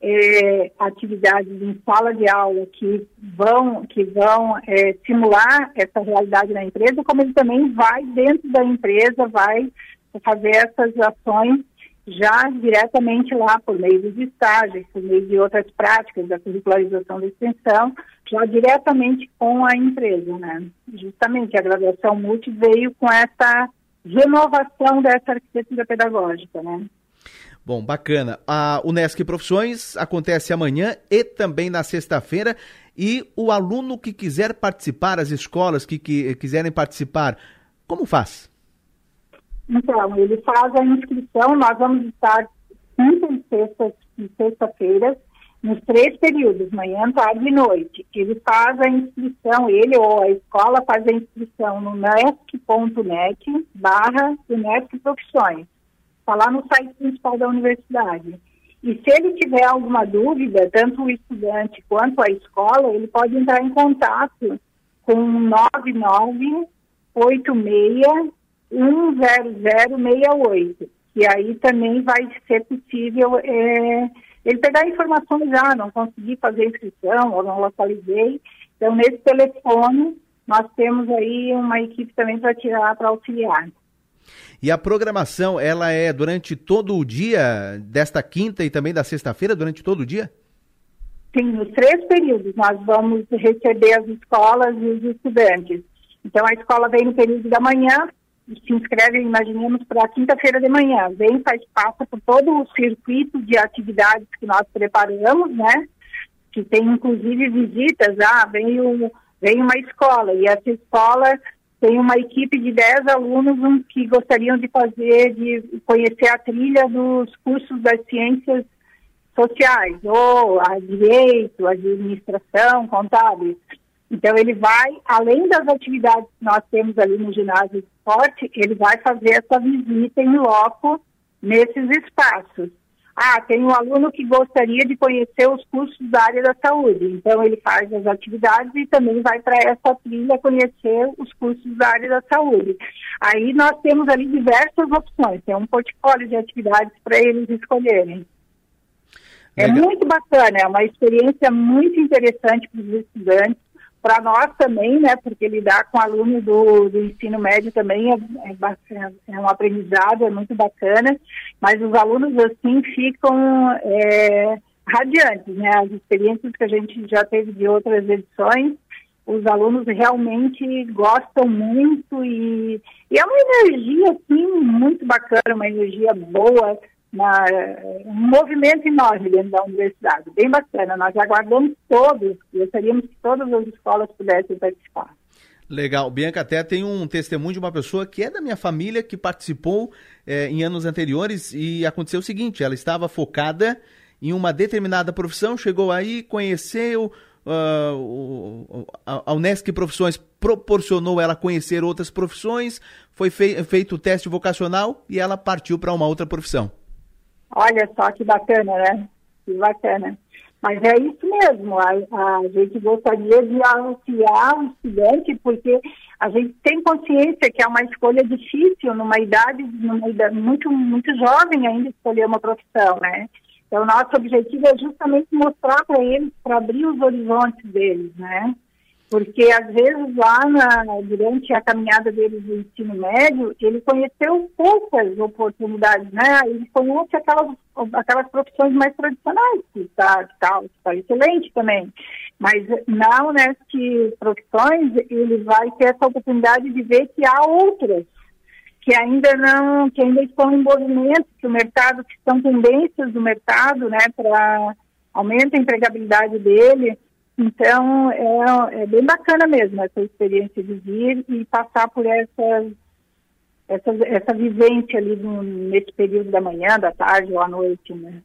é, atividades em sala de aula que vão, que vão é, simular essa realidade na empresa, como ele também vai dentro da empresa, vai fazer essas ações já diretamente lá por meio dos estágios, por meio de outras práticas da curricularização da extensão, já diretamente com a empresa, né? Justamente a graduação multi veio com essa renovação dessa arquitetura pedagógica, né? Bom, bacana. A Unesc Profissões acontece amanhã e também na sexta-feira. E o aluno que quiser participar, as escolas que, que quiserem participar, como faz? Então, ele faz a inscrição, nós vamos estar quinta e sexta, sexta-feira, nos três períodos, manhã, tarde e noite. Ele faz a inscrição, ele ou a escola faz a inscrição no nesc.net barra Unesc Profissões está lá no site principal da universidade. E se ele tiver alguma dúvida, tanto o estudante quanto a escola, ele pode entrar em contato com 9986-10068, que aí também vai ser possível é, ele pegar informações já, não consegui fazer inscrição ou não localizei. Então, nesse telefone, nós temos aí uma equipe também para tirar, para auxiliar. E a programação, ela é durante todo o dia, desta quinta e também da sexta-feira, durante todo o dia? Sim, nos três períodos nós vamos receber as escolas e os estudantes. Então a escola vem no período da manhã, se inscreve, imaginemos, para quinta-feira de manhã. Vem, faz, passa por todo o circuito de atividades que nós preparamos, né? Que tem inclusive visitas, ah, vem, um, vem uma escola, e essa escola tem uma equipe de 10 alunos que gostariam de fazer, de conhecer a trilha dos cursos das ciências sociais, ou a direito, a administração, contábeis. Então, ele vai, além das atividades que nós temos ali no ginásio de esporte, ele vai fazer essa visita em loco nesses espaços. Ah, tem um aluno que gostaria de conhecer os cursos da área da saúde. Então, ele faz as atividades e também vai para essa trilha conhecer os cursos da área da saúde. Aí nós temos ali diversas opções, tem um portfólio de atividades para eles escolherem. É muito bacana, é uma experiência muito interessante para os estudantes para nós também, né, porque lidar com alunos do, do ensino médio também é, é, é, um aprendizado, é muito bacana, mas os alunos assim ficam é, radiantes, né, as experiências que a gente já teve de outras edições, os alunos realmente gostam muito e, e é uma energia assim muito bacana, uma energia boa, uma, um movimento enorme dentro da universidade, bem bacana. Nós aguardamos todos, gostaríamos que todas as escolas pudessem participar. Legal. Bianca até tem um testemunho de uma pessoa que é da minha família, que participou é, em anos anteriores e aconteceu o seguinte, ela estava focada em uma determinada profissão, chegou aí, conheceu, uh, a Unesc Profissões proporcionou ela conhecer outras profissões, foi fei feito o teste vocacional e ela partiu para uma outra profissão. Olha só que bacana, né? Que bacana. Mas é isso mesmo, a, a gente gostaria de auxiliar o estudante, porque a gente tem consciência que é uma escolha difícil numa idade, numa idade muito, muito jovem ainda escolher uma profissão, né? Então, nosso objetivo é justamente mostrar para eles, para abrir os horizontes deles, né? Porque às vezes lá na, durante a caminhada dele do ensino médio, ele conheceu poucas oportunidades, né? Ele conhece aquelas, aquelas profissões mais tradicionais, que está tá, tá excelente também. Mas na Unesc Profissões, ele vai ter essa oportunidade de ver que há outras que ainda não, que ainda estão em movimento, que o mercado, que são tendências do mercado, né, para aumento a empregabilidade dele, então, é, é, bem bacana mesmo essa experiência de vir e passar por essa, essa, essa vivência ali no, nesse período da manhã, da tarde ou à noite, né?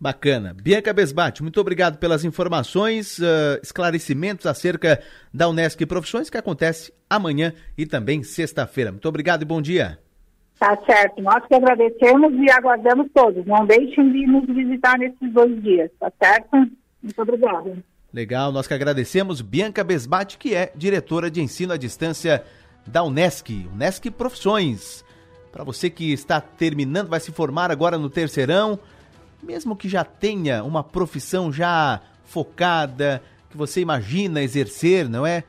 Bacana. Bianca Besbate, muito obrigado pelas informações, uh, esclarecimentos acerca da Unesc Profissões, que acontece amanhã e também sexta-feira. Muito obrigado e bom dia. Tá certo. Nós que agradecemos e aguardamos todos. Não deixem de nos visitar nesses dois dias, tá certo? Muito obrigada. Legal, nós que agradecemos Bianca Besbate, que é diretora de ensino à distância da Unesc, Unesc Profissões. Para você que está terminando, vai se formar agora no terceirão, mesmo que já tenha uma profissão já focada, que você imagina exercer, não é?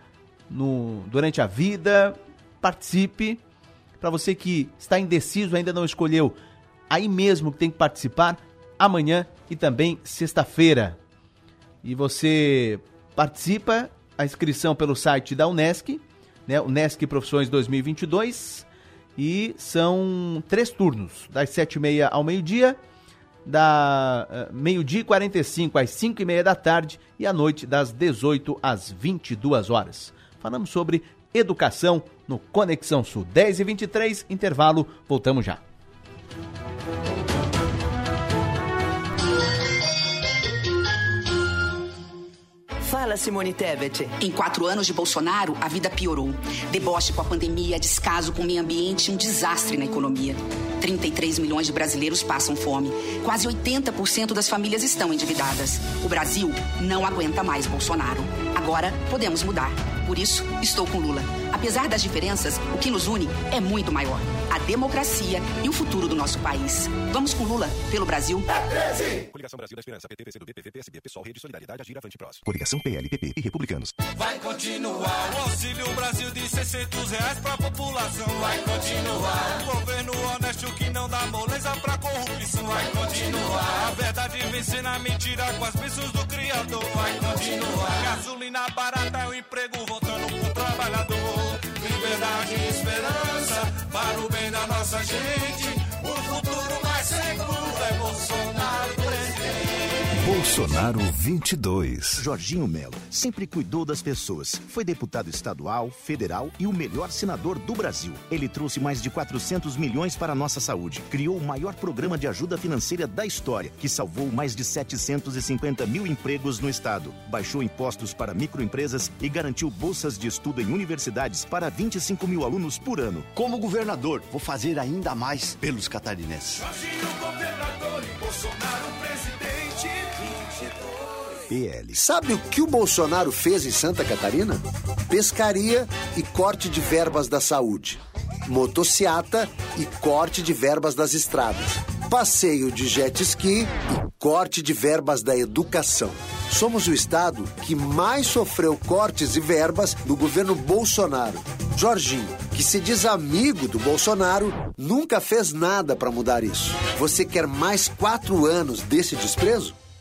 No, durante a vida, participe. Para você que está indeciso, ainda não escolheu, aí mesmo que tem que participar, amanhã e também sexta-feira e você participa a inscrição pelo site da Unesc, né, Unesc Profissões 2022, e são três turnos, das sete e meia ao meio-dia, da uh, meio-dia e 45 às 5 e meia da tarde e à noite das 18 às 22 horas. Falamos sobre educação no Conexão Sul. 10 e 23, intervalo, voltamos já. Fala, Simone Tebet. Em quatro anos de Bolsonaro, a vida piorou. Deboche com a pandemia, descaso com o meio ambiente um desastre na economia. 33 milhões de brasileiros passam fome. Quase 80% das famílias estão endividadas. O Brasil não aguenta mais Bolsonaro. Agora podemos mudar. Por isso, estou com Lula. Apesar das diferenças, o que nos une é muito maior: a democracia e o futuro do nosso país. Vamos com Lula, pelo Brasil. É Coligação Brasil da Esperança, PT, PCdoB, PV, PSB, PSOL, Rede Solidariedade, Agir, Avante, Próximo. Coligação PLPP e Republicanos. Vai continuar o Auxílio Brasil de 600 reais pra população. Vai continuar o governo honesto que não dá moleza pra corrupção. Vai continuar a verdade vencendo a mentira com as bênçãos do Criador. Vai continuar gasolina barata, o emprego trabalhador. Liberdade e esperança para o bem da nossa gente. O futuro mais seguro é Bolsonaro. Bolsonaro 22. Jorginho Melo sempre cuidou das pessoas. Foi deputado estadual, federal e o melhor senador do Brasil. Ele trouxe mais de 400 milhões para a nossa saúde. Criou o maior programa de ajuda financeira da história, que salvou mais de 750 mil empregos no estado. Baixou impostos para microempresas e garantiu bolsas de estudo em universidades para 25 mil alunos por ano. Como governador, vou fazer ainda mais pelos catarinenses. Jorginho governador e Bolsonaro presidente. 22. PL. Sabe o que o Bolsonaro fez em Santa Catarina? Pescaria e corte de verbas da saúde. Motociata e corte de verbas das estradas. Passeio de jet ski e corte de verbas da educação. Somos o estado que mais sofreu cortes e verbas do governo Bolsonaro. Jorginho, que se diz amigo do Bolsonaro, nunca fez nada para mudar isso. Você quer mais quatro anos desse desprezo?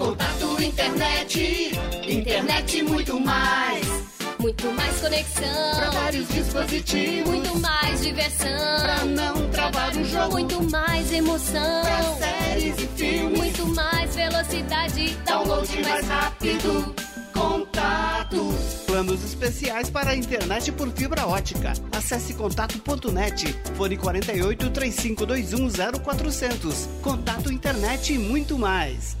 Contato internet, internet muito mais. Muito mais conexão. Pra vários dispositivos. Muito mais diversão. Pra não travar o jogo. Muito mais emoção. Pra séries e filmes. Muito mais velocidade. Download mais rápido. Contato. Planos especiais para a internet por fibra ótica. Acesse contato.net. Fone 48 3521 0400. Contato internet e muito mais.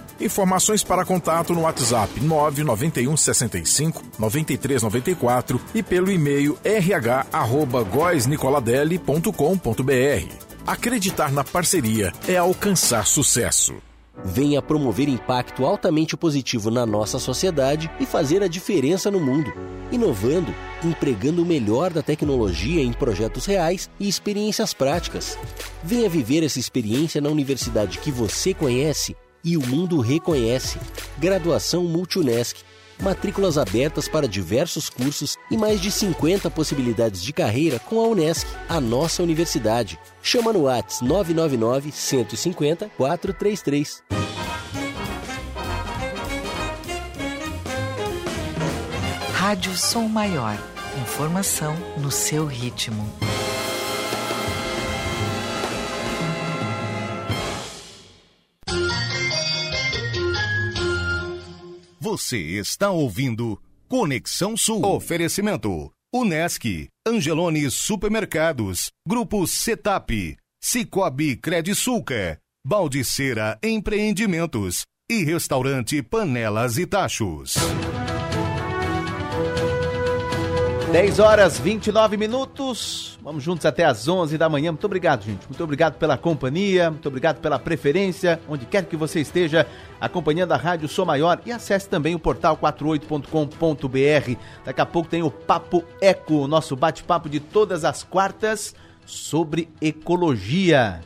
Informações para contato no WhatsApp 991 65 93 94 e pelo e-mail rh@goisnicoladelli.com.br. Acreditar na parceria é alcançar sucesso. Venha promover impacto altamente positivo na nossa sociedade e fazer a diferença no mundo, inovando, empregando o melhor da tecnologia em projetos reais e experiências práticas. Venha viver essa experiência na universidade que você conhece e o mundo reconhece. Graduação Multunesc. Matrículas abertas para diversos cursos e mais de 50 possibilidades de carreira com a Unesc, a nossa universidade. Chama no Whats 999 150 433. Rádio Som Maior. Informação no seu ritmo. Você está ouvindo Conexão Sul. Oferecimento: Unesc, Angelone Supermercados, Grupo Setap, Cicobi Credisulca, Baldiceira Empreendimentos e Restaurante Panelas e Tachos. 10 horas 29 minutos. Vamos juntos até às 11 da manhã. Muito obrigado, gente. Muito obrigado pela companhia, muito obrigado pela preferência, onde quer que você esteja acompanhando a Rádio Sou Maior e acesse também o portal 48.com.br. Daqui a pouco tem o Papo Eco, nosso bate-papo de todas as quartas sobre ecologia.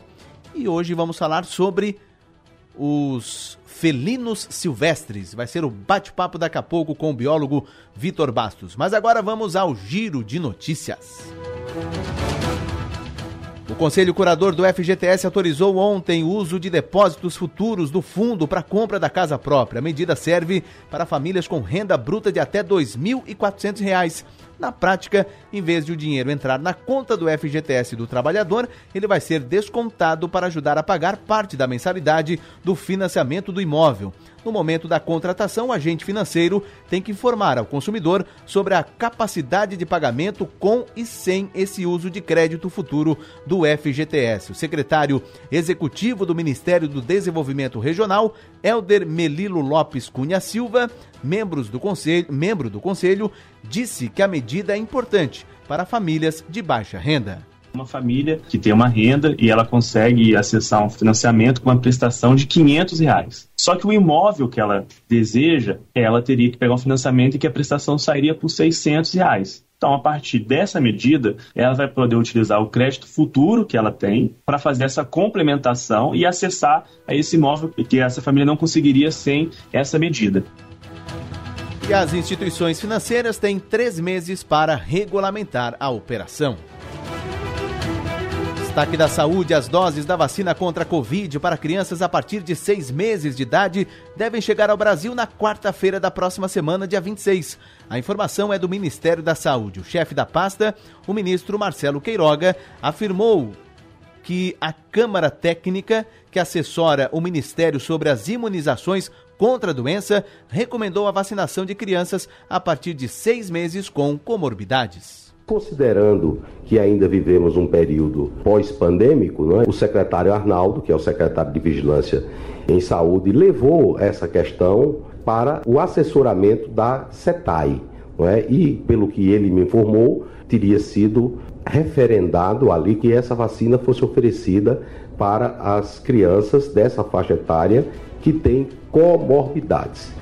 E hoje vamos falar sobre os felinos silvestres. Vai ser o bate-papo daqui a pouco com o biólogo Vitor Bastos. Mas agora vamos ao giro de notícias. O Conselho Curador do FGTS autorizou ontem o uso de depósitos futuros do fundo para compra da casa própria. A medida serve para famílias com renda bruta de até R$ 2.400. Na prática, em vez de o dinheiro entrar na conta do FGTS do trabalhador, ele vai ser descontado para ajudar a pagar parte da mensalidade do financiamento do imóvel. No momento da contratação, o agente financeiro tem que informar ao consumidor sobre a capacidade de pagamento com e sem esse uso de crédito futuro do FGTS. O secretário executivo do Ministério do Desenvolvimento Regional, Helder Melilo Lopes Cunha Silva, membros do conselho, membro do conselho, disse que a medida é importante para famílias de baixa renda uma família que tem uma renda e ela consegue acessar um financiamento com uma prestação de 500 reais. Só que o imóvel que ela deseja, ela teria que pegar um financiamento e que a prestação sairia por 600 reais. Então, a partir dessa medida, ela vai poder utilizar o crédito futuro que ela tem para fazer essa complementação e acessar a esse imóvel que essa família não conseguiria sem essa medida. E as instituições financeiras têm três meses para regulamentar a operação. Destaque da saúde: as doses da vacina contra a Covid para crianças a partir de seis meses de idade devem chegar ao Brasil na quarta-feira da próxima semana, dia 26. A informação é do Ministério da Saúde. O chefe da pasta, o ministro Marcelo Queiroga, afirmou que a Câmara Técnica, que assessora o Ministério sobre as imunizações contra a doença, recomendou a vacinação de crianças a partir de seis meses com comorbidades. Considerando que ainda vivemos um período pós-pandêmico, é? o secretário Arnaldo, que é o secretário de Vigilância em Saúde, levou essa questão para o assessoramento da CETAI. É? E, pelo que ele me informou, teria sido referendado ali que essa vacina fosse oferecida para as crianças dessa faixa etária que têm comorbidades.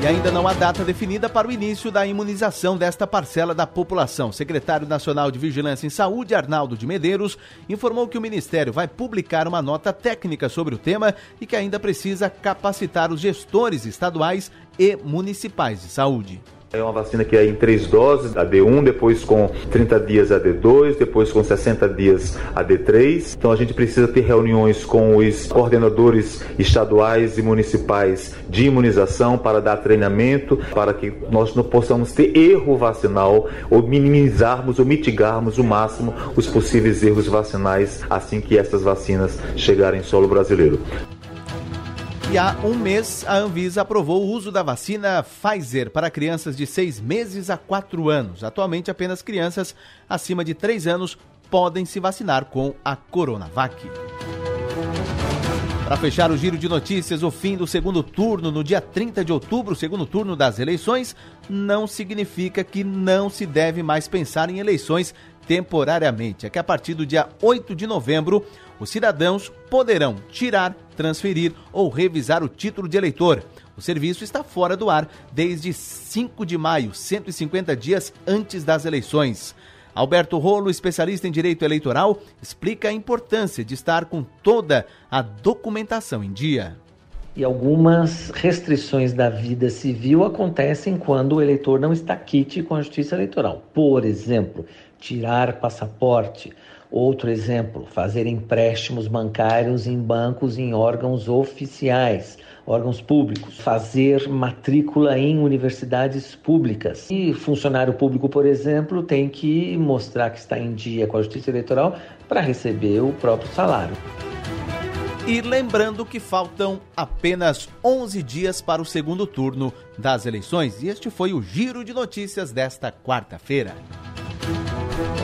E ainda não há data definida para o início da imunização desta parcela da população. O secretário nacional de Vigilância em Saúde, Arnaldo de Medeiros, informou que o Ministério vai publicar uma nota técnica sobre o tema e que ainda precisa capacitar os gestores estaduais e municipais de saúde. É uma vacina que é em três doses, a D1, depois com 30 dias a D2, depois com 60 dias a D3. Então a gente precisa ter reuniões com os coordenadores estaduais e municipais de imunização para dar treinamento, para que nós não possamos ter erro vacinal ou minimizarmos ou mitigarmos o máximo os possíveis erros vacinais assim que essas vacinas chegarem em solo brasileiro. E há um mês, a Anvisa aprovou o uso da vacina Pfizer para crianças de seis meses a quatro anos. Atualmente, apenas crianças acima de três anos podem se vacinar com a Coronavac. Para fechar o giro de notícias, o fim do segundo turno no dia 30 de outubro, segundo turno das eleições, não significa que não se deve mais pensar em eleições temporariamente. É que a partir do dia 8 de novembro, os cidadãos poderão tirar, transferir ou revisar o título de eleitor. O serviço está fora do ar desde 5 de maio, 150 dias antes das eleições. Alberto Rolo, especialista em direito eleitoral, explica a importância de estar com toda a documentação em dia. E algumas restrições da vida civil acontecem quando o eleitor não está quite com a justiça eleitoral. Por exemplo, tirar passaporte, Outro exemplo, fazer empréstimos bancários em bancos em órgãos oficiais, órgãos públicos, fazer matrícula em universidades públicas. E funcionário público, por exemplo, tem que mostrar que está em dia com a Justiça Eleitoral para receber o próprio salário. E lembrando que faltam apenas 11 dias para o segundo turno das eleições. E este foi o giro de notícias desta quarta-feira.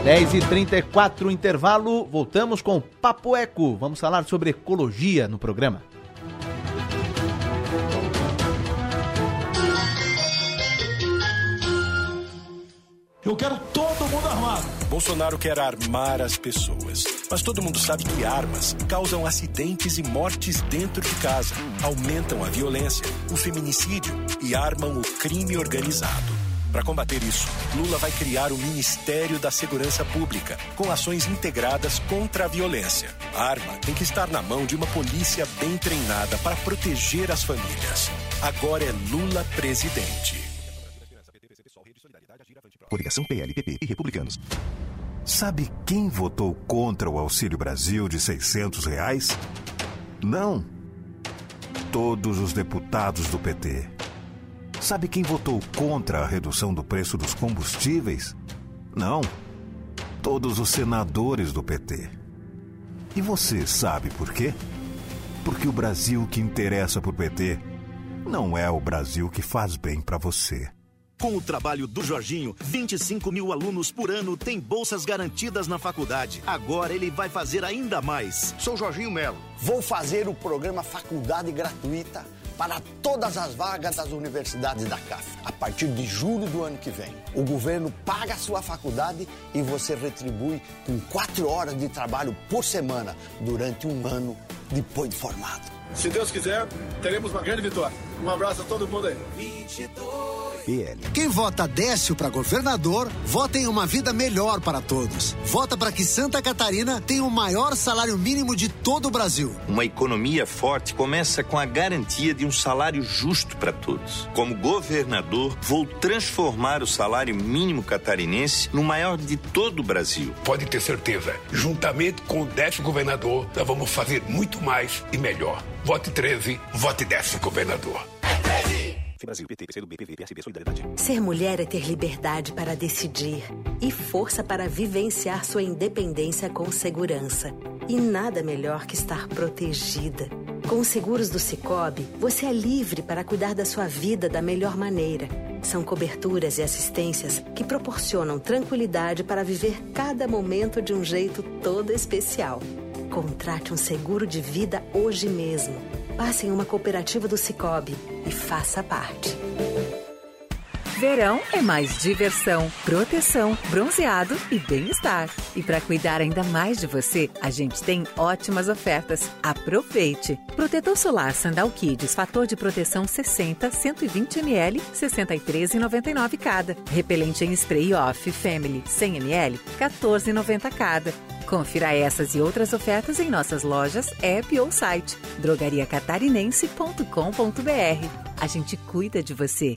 10h34, intervalo. Voltamos com Papo Eco. Vamos falar sobre ecologia no programa. Eu quero todo mundo armado. Bolsonaro quer armar as pessoas. Mas todo mundo sabe que armas causam acidentes e mortes dentro de casa, aumentam a violência, o feminicídio e armam o crime organizado. Para combater isso, Lula vai criar o Ministério da Segurança Pública, com ações integradas contra a violência. A arma tem que estar na mão de uma polícia bem treinada para proteger as famílias. Agora é Lula presidente. Coligação PLPP e Republicanos. Sabe quem votou contra o Auxílio Brasil de 600 reais? Não. Todos os deputados do PT. Sabe quem votou contra a redução do preço dos combustíveis? Não. Todos os senadores do PT. E você sabe por quê? Porque o Brasil que interessa por PT não é o Brasil que faz bem para você. Com o trabalho do Jorginho, 25 mil alunos por ano têm bolsas garantidas na faculdade. Agora ele vai fazer ainda mais. Sou Jorginho Melo. Vou fazer o programa Faculdade Gratuita para todas as vagas das universidades da CAF, a partir de julho do ano que vem. O governo paga a sua faculdade e você retribui com quatro horas de trabalho por semana durante um ano depois de formado. Se Deus quiser, teremos uma grande vitória. Um abraço a todo mundo aí. 22. PL. Quem vota Décio para governador, vota em uma vida melhor para todos. Vota para que Santa Catarina tenha o maior salário mínimo de todo o Brasil. Uma economia forte começa com a garantia de um salário justo para todos. Como governador, vou transformar o salário mínimo catarinense no maior de todo o Brasil. Pode ter certeza, juntamente com o décimo governador, nós vamos fazer muito mais e melhor. Vote 13, vote décimo governador. Brasil, PT, PCdoB, PV, PSB, Solidariedade. Ser mulher é ter liberdade para decidir e força para vivenciar sua independência com segurança. E nada melhor que estar protegida. Com os seguros do Cicobi, você é livre para cuidar da sua vida da melhor maneira. São coberturas e assistências que proporcionam tranquilidade para viver cada momento de um jeito todo especial. Contrate um seguro de vida hoje mesmo. Passe em uma cooperativa do Cicobi e faça parte. Verão é mais diversão, proteção, bronzeado e bem-estar. E para cuidar ainda mais de você, a gente tem ótimas ofertas. Aproveite! Protetor solar Sandal Kids, fator de proteção 60, 120 ml, 63,99 cada. Repelente em spray off Family 100 ml, 14,90 cada. Confira essas e outras ofertas em nossas lojas, app ou site drogariacatarinense.com.br. A gente cuida de você.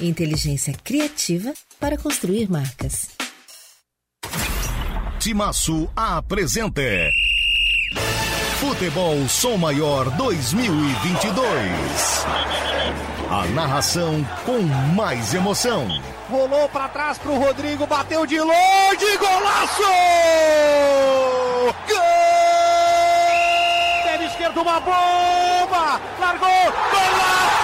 Inteligência criativa para construir marcas. Timaço apresenta Futebol Som Maior 2022. A narração com mais emoção. Rolou para trás pro Rodrigo, bateu de longe, golaço! Gol! esquerdo, uma bomba! Largou! Golaço!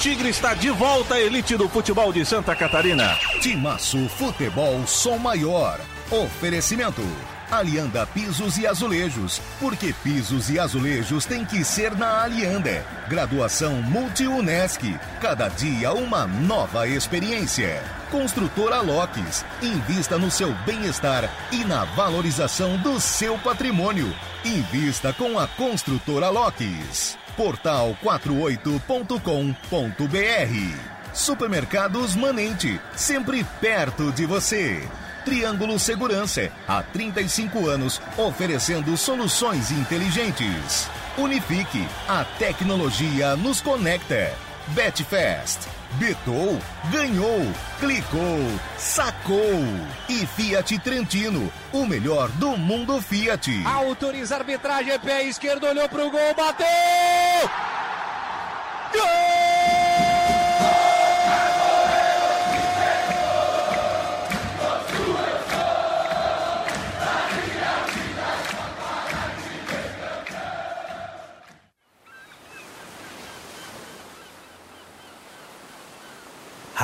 Tigre está de volta à elite do futebol de Santa Catarina. Timaço Futebol Som Maior. Oferecimento. Alianda Pisos e Azulejos, porque pisos e azulejos tem que ser na Alianda. Graduação Multi-UNESC, cada dia uma nova experiência. Construtora Locks, invista no seu bem-estar e na valorização do seu patrimônio. Invista com a Construtora Locks. Portal 48.com.br. Supermercados Manente, sempre perto de você. Triângulo Segurança, há 35 anos, oferecendo soluções inteligentes. Unifique, a tecnologia nos conecta. Betfest, betou, ganhou, clicou, sacou. E Fiat Trentino, o melhor do mundo Fiat. Autoriza a arbitragem, pé esquerdo, olhou pro gol, bateu!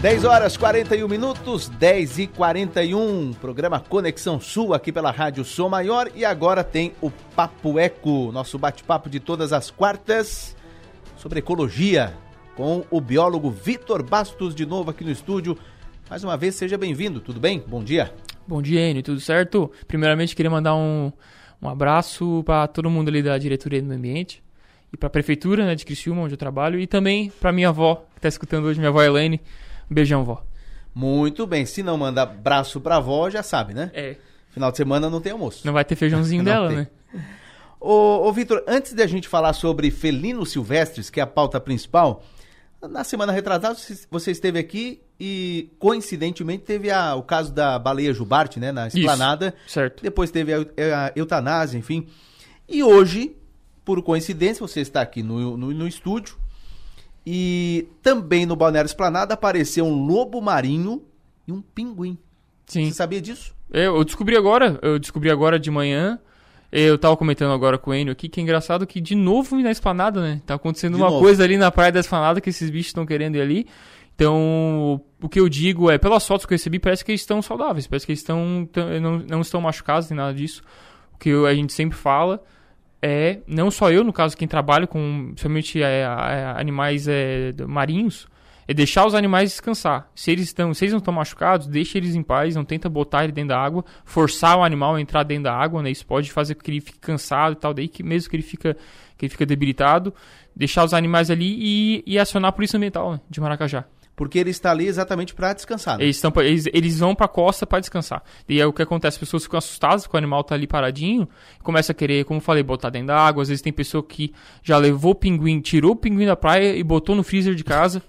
10 horas 41 minutos, 10 e 41. Programa Conexão Sul aqui pela Rádio Som Maior. E agora tem o Papo Eco, nosso bate-papo de todas as quartas sobre ecologia, com o biólogo Vitor Bastos de novo aqui no estúdio. Mais uma vez, seja bem-vindo, tudo bem? Bom dia. Bom dia, Enio, tudo certo? Primeiramente, queria mandar um, um abraço para todo mundo ali da diretoria do meio ambiente e para a prefeitura né, de Criciúma, onde eu trabalho, e também para minha avó, que está escutando hoje, minha avó Elaine. Beijão, vó. Muito bem. Se não manda braço pra avó, já sabe, né? É. Final de semana não tem almoço. Não vai ter feijãozinho dela, tem. né? Ô, ô Vitor, antes de a gente falar sobre felinos silvestres, que é a pauta principal, na semana retrasada você esteve aqui e, coincidentemente, teve a, o caso da baleia jubarte, né? Na esplanada. Isso, certo. Depois teve a, a eutanásia, enfim. E hoje, por coincidência, você está aqui no, no, no estúdio e também no Balneário Esplanada apareceu um lobo marinho e um pinguim. Sim. Você sabia disso? Eu, descobri agora, eu descobri agora de manhã. Eu tava comentando agora com o Enio aqui que é engraçado que de novo na esplanada, né? Tá acontecendo De uma novo. coisa ali na praia da esplanada que esses bichos estão querendo ir ali. Então, o que eu digo é, pelas fotos que eu recebi, parece que eles estão saudáveis, parece que eles estão, tão- não, não estão machucados nem nada disso. O que a gente sempre fala é, não só eu, no caso, quem trabalha com, principalmente é, é, animais é, marinhos, é deixar os animais descansar. Se eles, estão, se eles não estão machucados, deixa eles em paz, não tenta botar ele dentro da água, forçar o animal a entrar dentro da água, né? Isso pode fazer com que ele fique cansado e tal, daí que mesmo que ele fica, que ele fica debilitado, deixar os animais ali e, e acionar a polícia ambiental né, de Maracajá. Porque ele está ali exatamente para descansar. né? Eles, estão, eles, eles vão pra costa para descansar. E aí o que acontece? As pessoas ficam assustadas que o animal tá ali paradinho, começa a querer, como eu falei, botar dentro da água. Às vezes tem pessoa que já levou o pinguim, tirou o pinguim da praia e botou no freezer de casa,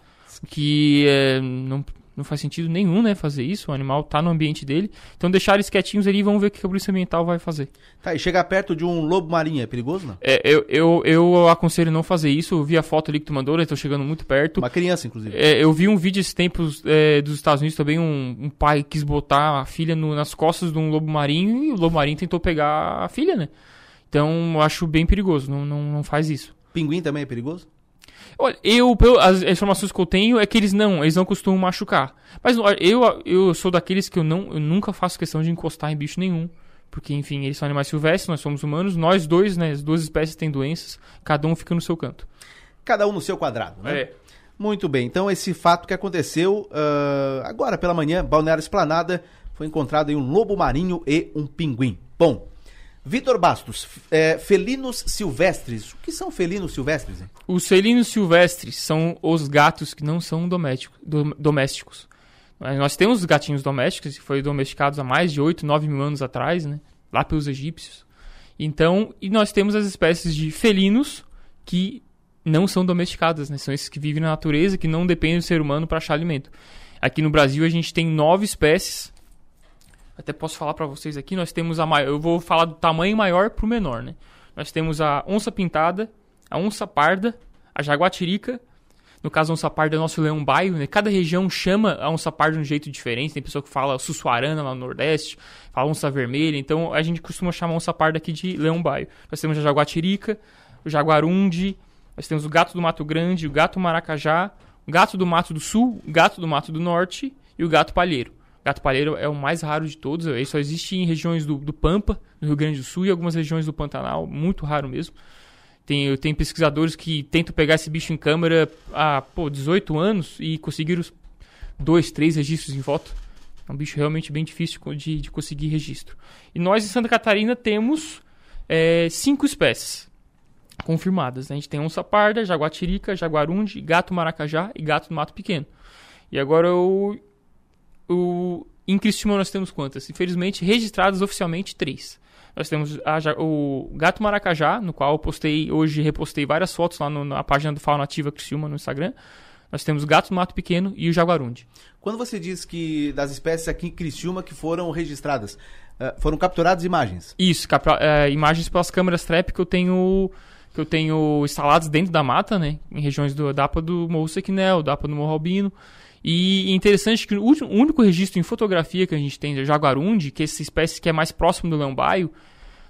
que é, não, não faz sentido nenhum, né, fazer isso. O animal tá no ambiente dele. Então deixar eles quietinhos ali e vamos ver o que a polícia ambiental vai fazer. Tá, e chegar perto de um lobo marinho é perigoso, não? É, eu, eu, eu aconselho não fazer isso. Eu vi a foto ali que tu mandou, né? Tô chegando muito perto. Uma criança, inclusive. É, eu vi um vídeo esses tempos é, dos Estados Unidos também. Um, um pai quis botar a filha no- nas costas de um lobo marinho e o lobo marinho tentou pegar a filha, né? Então eu acho bem perigoso. Não, não, não faz isso. Pinguim também é perigoso? Olha, eu, as informações que eu tenho é que eles não, eles não costumam machucar. Mas eu, eu sou daqueles que eu, não, eu nunca faço questão de encostar em bicho nenhum. Porque, enfim, eles são animais silvestres, nós somos humanos, nós dois, né, as duas espécies têm doenças, cada um fica no seu canto. cada um no seu quadrado, né? É. Muito bem, então esse fato que aconteceu ah, agora pela manhã, Balneário Esplanada, foi encontrado aí um lobo marinho e um pinguim. Bom, Vitor Bastos, é, felinos silvestres. O que são felinos silvestres? hein? Os felinos silvestres são os gatos que não são doméstico- dom- domésticos. Nós temos os gatinhos domésticos que foram domesticados há mais de 8, 9 mil anos atrás, né? lá pelos egípcios. Então, e nós temos as espécies de felinos que não são domesticadas, né? São esses que vivem na natureza, que não dependem do ser humano para achar alimento. Aqui no Brasil a gente tem nove espécies. Até posso falar para vocês aqui, nós temos a maior, eu vou falar do tamanho maior pro menor, né? Nós temos a onça pintada, a onça parda, a jaguatirica, no caso a onça parda é nosso leão baio, né? Cada região chama a onça parda de um jeito diferente, tem pessoa que fala sussuarana lá no Nordeste, fala onça vermelha, então a gente costuma chamar a onça parda aqui de leão baio. Nós temos a jaguatirica, o jaguarundi, nós temos o gato do Mato Grande, o gato maracajá, o gato do Mato do Sul, o gato do Mato do Norte e o gato palheiro. Gato palheiro é o mais raro de todos, ele só existe em regiões do, do Pampa, no Rio Grande do Sul e algumas regiões do Pantanal, muito raro mesmo. Tem, eu tenho pesquisadores que tentam pegar esse bicho em câmera há pô, 18 anos e conseguiram dois, três registros em foto. É um bicho realmente bem difícil de, de conseguir registro. E nós em Santa Catarina temos é, cinco espécies confirmadas. né? A gente tem onça parda, jaguatirica, jaguarundi, gato maracajá e gato do mato pequeno. E agora o, o em Criciúma nós temos quantas? Infelizmente registradas oficialmente três. Nós temos a o gato maracajá, no qual eu postei hoje repostei várias fotos lá no- na página do Fauna Ativa Criciúma no Instagram. Nós temos o gato do mato pequeno e o jaguarundi. Quando você diz que das espécies aqui em Criciúma que foram registradas, ah, foram capturadas imagens? Isso, capra- é, imagens pelas câmeras trap que eu tenho que eu tenho instaladas dentro da mata, né, em regiões do da APA do Morro Sequinel, da APA do Morro Albino. E interessante que o último- o único registro em fotografia que a gente tem é jaguarundi, que é essa espécie que é mais próximo do leão baio,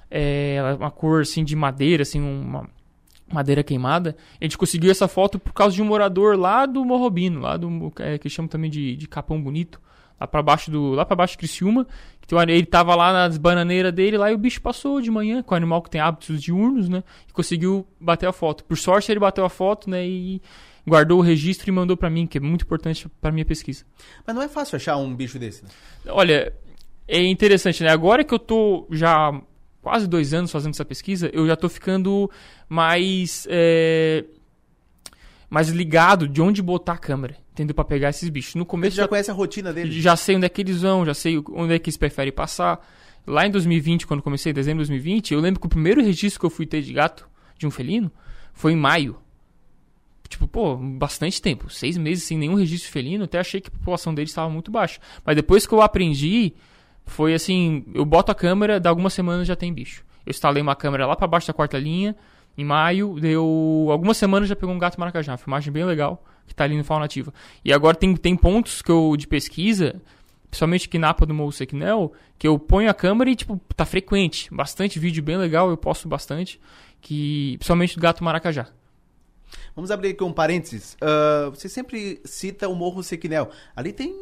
é é uma cor assim de madeira, assim uma madeira queimada. A gente conseguiu essa foto por causa de um morador lá do Morro Albino, lá do é, que chama também de, de Capão Bonito, lá para baixo do lá para baixo de Criciúma. Uma- ele tava lá nas bananeiras dele, lá e o bicho passou de manhã com o animal que tem hábitos diurnos, né? E conseguiu bater a foto. Por sorte ele bateu a foto, né? E guardou o registro e mandou para mim, que é muito importante para minha pesquisa. Mas não é fácil achar um bicho desse, né? Olha, é interessante, né? Agora que eu tô já quase dois anos fazendo essa pesquisa, eu já tô ficando mais. é, mais ligado de onde botar a câmera, entendeu? Pra pegar esses bichos. No começo. Você já conhece a rotina deles? Já sei onde é que eles vão, já sei onde é que eles preferem passar. Lá em 2020, quando comecei, em dezembro de 2020, eu lembro que o primeiro registro que eu fui ter de gato, de um felino, foi em maio. Tipo, pô, bastante tempo. Seis meses sem nenhum registro felino, até achei que a população deles estava muito baixa. Mas depois que eu aprendi, foi assim, eu boto a câmera, dá algumas semanas já tem bicho. Eu instalei uma câmera lá para baixo da quarta linha, em maio, deu algumas semanas já pegou um gato maracajá, filmagem bem legal, que tá ali no Fauna Nativa. E agora tem, tem pontos que eu, de pesquisa, principalmente aqui na APA do Morro Sequinel, que eu ponho a câmera e, tipo, tá frequente. Bastante vídeo bem legal, eu posto bastante, que principalmente do gato maracajá. Vamos abrir aqui um parênteses. Ah, você sempre cita o Morro Sequinel. Ali tem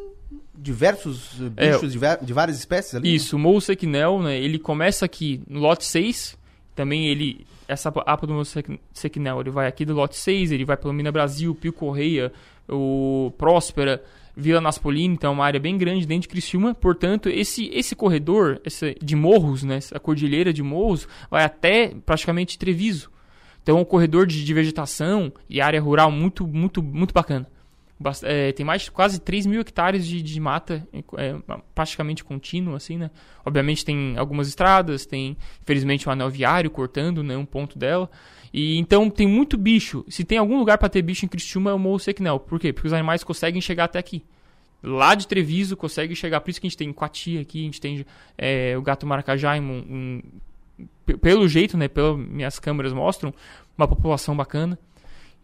diversos uh, É, bichos de, va- de várias espécies ali? Isso, o Morro Sequinel, né, ele começa aqui no lote 6, também ele, essa APA do Morro Sequ- Sequinel, ele vai aqui do lote 6, ele vai pelo Mina Brasil, Pio Correia, o Próspera, Vila Naspolini, então é uma área bem grande dentro de Criciúma, portanto, esse, esse corredor esse, de morros, né, a cordilheira de morros, vai até praticamente Treviso. Então um corredor de, de vegetação e área rural muito, muito, muito bacana. Bast- é, tem mais quase 3 mil hectares de, de mata é, praticamente contínua, assim, né? Obviamente tem algumas estradas, tem, infelizmente, um anel viário cortando, né, um ponto dela. E então tem muito bicho. Se tem algum lugar para ter bicho em Criciúma é o Morro Sequinel. Por quê? Porque os animais conseguem chegar até aqui. Lá de Treviso consegue chegar, por isso que a gente tem Coati aqui, a gente tem é, o gato maracajá, um- um- pelo jeito, né, pelas minhas câmeras mostram, uma população bacana.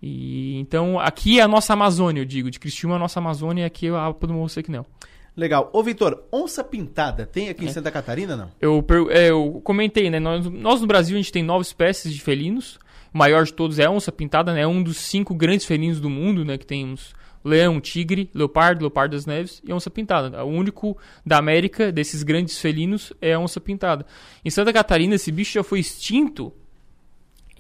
E então aqui é a nossa Amazônia, eu digo, de Criciúma é a nossa Amazônia, aqui é a Alpa do Morro Sequinel. Legal. Ô, Vitor, onça pintada tem aqui em É. Santa Catarina, não? Eu, é, eu comentei, né? Nós, nós no Brasil a gente tem nove espécies de felinos. O maior de todos é a onça pintada, né? É um dos cinco grandes felinos do mundo, né? Que temos leão, tigre, leopardo, leopardo das neves e onça pintada. O único da América desses grandes felinos é a onça pintada. Em Santa Catarina esse bicho já foi extinto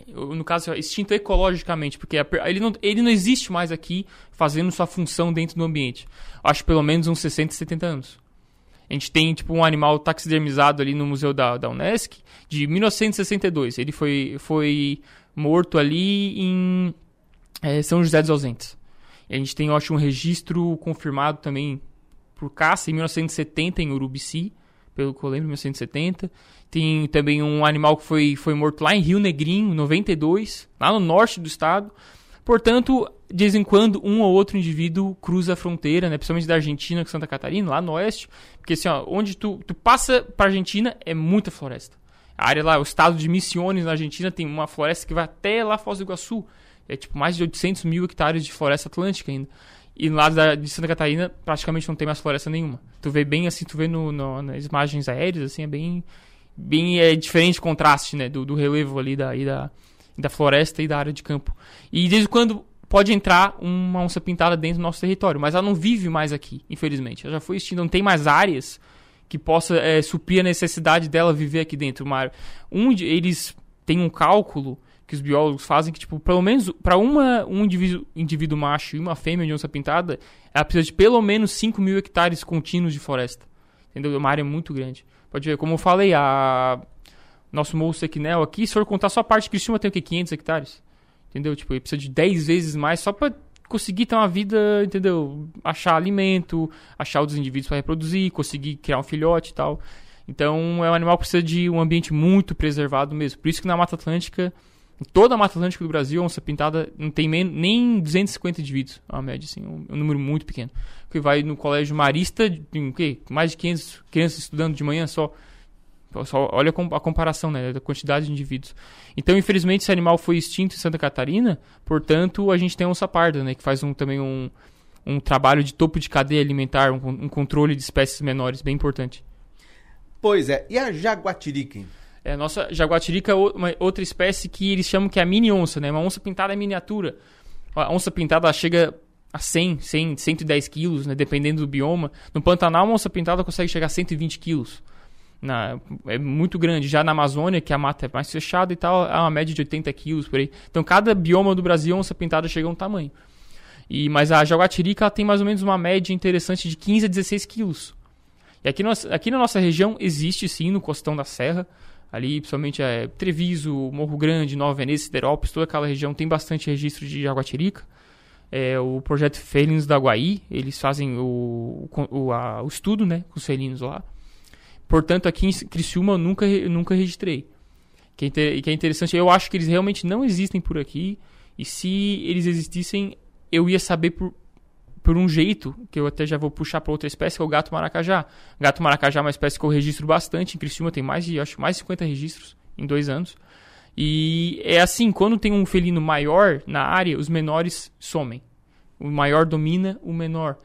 no caso, extinto ecologicamente, porque ele não, ele não existe mais aqui fazendo sua função dentro do ambiente. Acho pelo menos uns 60, 70 anos. A gente tem, tipo, um animal taxidermizado ali no Museu da, da Unesc, de 1962. Ele foi, foi morto ali em é, São José dos Ausentes. A gente tem, eu acho, um registro confirmado também por caça em 1970 em Urubici, pelo que eu lembro, 1970. Tem também um animal que foi, foi morto lá em Rio Negrinho, 92, lá no norte do estado. Portanto, de vez em quando, um ou outro indivíduo cruza a fronteira, né? Principalmente da Argentina com Santa Catarina, lá no oeste. Porque assim, ó, onde tu, tu passa pra Argentina é muita floresta. A área lá, o estado de Misiones, na Argentina, tem uma floresta que vai até lá Foz do Iguaçu. É tipo mais de 800 mil hectares de floresta atlântica ainda. E lá da, de Santa Catarina, praticamente não tem mais floresta nenhuma. Tu vê bem assim, tu vê no, no nas imagens aéreas, assim, é bem, bem é, diferente o contraste, né? Do, do relevo ali da, da, da floresta e da área de campo. E desde quando pode entrar uma onça pintada dentro do nosso território, mas ela não vive mais aqui, infelizmente. Ela já foi extinta, não tem mais áreas que possa é, suprir a necessidade dela viver aqui dentro. Uma, um, eles têm um cálculo que os biólogos fazem que, tipo, pelo menos para uma um indivíduo, indivíduo macho e uma fêmea de onça pintada, ela precisa de pelo menos 5 mil hectares contínuos de floresta. Entendeu? É uma área muito grande. Pode ver, como eu falei, a nosso Morro Sequinel aqui, se for contar só a parte de Criciúma, tem o quê? 500 hectares. Entendeu? Tipo, ele precisa de 10 vezes mais só para conseguir ter uma vida, entendeu? Achar alimento, achar outros indivíduos para reproduzir, conseguir criar um filhote e tal. Então, é um animal que precisa de um ambiente muito preservado mesmo. Por isso que na Mata Atlântica toda a Mata Atlântica do Brasil, a onça pintada não tem nem 250 indivíduos, é uma média, assim, um, um número muito pequeno. Que vai no colégio marista, tem o quê? Mais de 500 crianças estudando de manhã só. só olha a comparação, né, da quantidade de indivíduos. Então, infelizmente, esse animal foi extinto em Santa Catarina, portanto, a gente tem a onça parda, né, que faz um, também um, um trabalho de topo de cadeia alimentar, um, um controle de espécies menores, bem importante. Pois é, e a jaguatirica? É, nossa jaguatirica é uma outra espécie que eles chamam que é a mini onça, né? Uma onça pintada miniatura. A onça pintada chega a 100, 100, 110 quilos, né? Dependendo do bioma. No Pantanal, uma onça pintada consegue chegar a 120 quilos. Na, é muito grande. Já na Amazônia, que a mata é mais fechada e tal, é uma média de 80 quilos por aí. Então, cada bioma do Brasil, onça pintada chega a um tamanho. E, mas a jaguatirica ela tem mais ou menos uma média interessante de 15 a 16 quilos. E aqui, nós, aqui na nossa região existe sim, no Costão da Serra, ali, principalmente é, Treviso, Morro Grande, Nova Veneza, Siderópolis, toda aquela região tem bastante registro de jaguatirica. É, o projeto Felinos da Guaí, eles fazem o, o, a, o estudo né, com os felinos lá. Portanto, aqui em Criciúma eu nunca, nunca registrei. Que é, que é interessante, eu acho que eles realmente não existem por aqui. E se eles existissem, eu ia saber por, por um jeito, que eu até já vou puxar para outra espécie, que é o gato maracajá. Gato maracajá é uma espécie que eu registro bastante. Em Criciúma tem mais de, acho, mais de 50 registros em dois anos. E é assim, quando tem um felino maior na área, os menores somem. O maior domina o menor.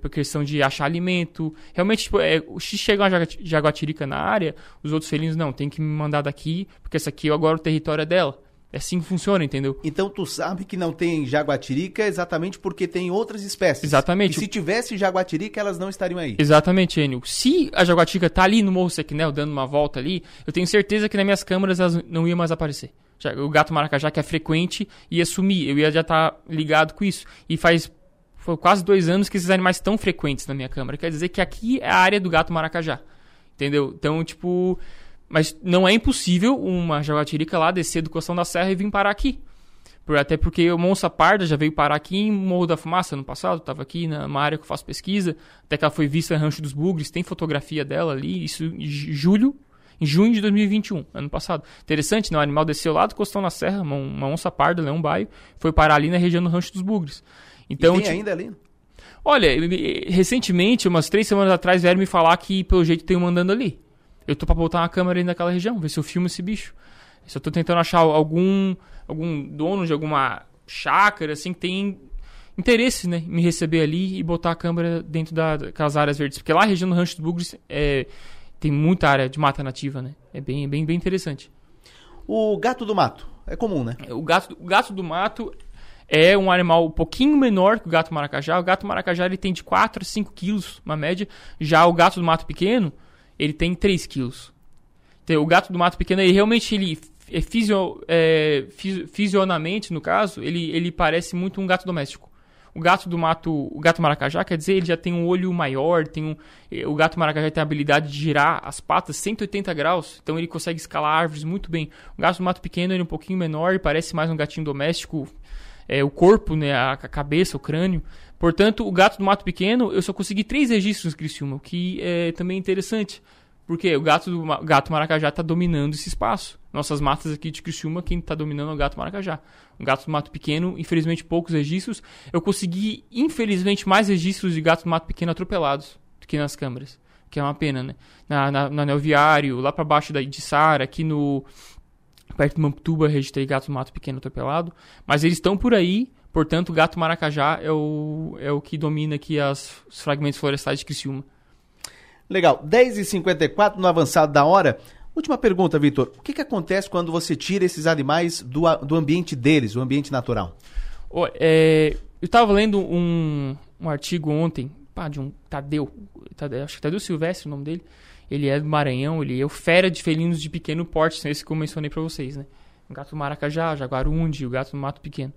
Por questão de achar alimento. Realmente, tipo, é, se chega uma jaguatirica na área, os outros felinos, não, tem que me mandar daqui, porque essa aqui agora o território é dela. É assim que funciona, entendeu? Então tu sabe que não tem jaguatirica exatamente porque tem outras espécies. Exatamente. E se tivesse jaguatirica, elas não estariam aí. Exatamente, Enio. Se a jaguatirica tá ali no Morro Sequinel, dando uma volta ali, eu tenho certeza que nas minhas câmeras elas não iam mais aparecer. O gato maracajá, que é frequente, ia sumir. Eu ia já estar tá ligado com isso. E faz foi quase dois anos que esses animais estão frequentes na minha câmera. Quer dizer que aqui é a área do gato maracajá. Entendeu? Então, tipo mas não é impossível uma jaguatirica lá descer do Costão da Serra e vir parar aqui. Por, até porque o Monça Parda já veio parar aqui em Morro da Fumaça no passado, estava aqui numa área que eu faço pesquisa, até que ela foi vista em Rancho dos Bugres, tem fotografia dela ali, isso em julho, em junho de 2021, ano passado. Interessante, né? O animal desceu lá do Costão da Serra, uma, uma onça parda, leão baio, foi parar ali na região do Rancho dos Bugres. Então, e tem ainda ali? Olha, recentemente, umas três semanas atrás, vieram me falar que pelo jeito tem um andando ali. Eu tô pra botar uma câmera aí naquela região, ver se eu filmo esse bicho. Eu tô tentando achar algum, algum dono de alguma chácara, assim, que tem interesse, né, em me receber ali e botar a câmera dentro da, daquelas áreas verdes. Porque lá a região do Rancho dos Bugres é, tem muita área de mata nativa, né? É bem, bem, bem interessante. O gato do mato é comum, né? O gato, o gato do mato é um animal um pouquinho menor que o gato maracajá. O gato maracajá ele tem de 4 a 5 quilos, uma média. Já o gato do mato pequeno, ele tem 3 quilos. Então, o gato do mato pequeno, ele realmente ele é, fisio, é, fisi- fisionamente, no caso, ele, ele parece muito um gato doméstico. O gato do mato, o gato maracajá, quer dizer, ele já tem um olho maior, tem um, eh, o gato maracajá tem a habilidade de girar as patas 180 graus, então ele consegue escalar árvores muito bem. O gato do mato pequeno ele é um pouquinho menor parece mais um gatinho doméstico, é, o corpo, né, a cabeça, o crânio. Portanto, o gato do mato pequeno, eu só consegui três registros em Criciúma, o que é também interessante. Porque o gato do gato maracajá está dominando esse espaço. Nossas matas aqui de Criciúma, quem está dominando é o gato maracajá. O gato do mato pequeno, infelizmente poucos registros. Eu consegui, infelizmente, mais registros de gato do mato pequeno atropelados do que nas câmeras. Que é uma pena, né? Na, na, Viário, lá para baixo da de Sara, aqui no perto de Mamptuba, registrei gato do mato pequeno atropelado. Mas eles estão por aí, portanto, o gato maracajá é o, é o que domina aqui as, os fragmentos florestais de Criciúma. Legal. 10h54 no avançado da hora. Última pergunta, Vitor. O que, que acontece quando você tira esses animais do, do ambiente deles, o ambiente natural? Ó, é, eu tava lendo um, um artigo ontem, pá, de um Tadeu, Tadeu, acho que Tadeu Silvestre o nome dele. Ele é do Maranhão, ele é o fera de felinos de pequeno porte, são esses que eu mencionei pra vocês, né? O gato do maracajá, jaguarundi, o gato do mato pequeno.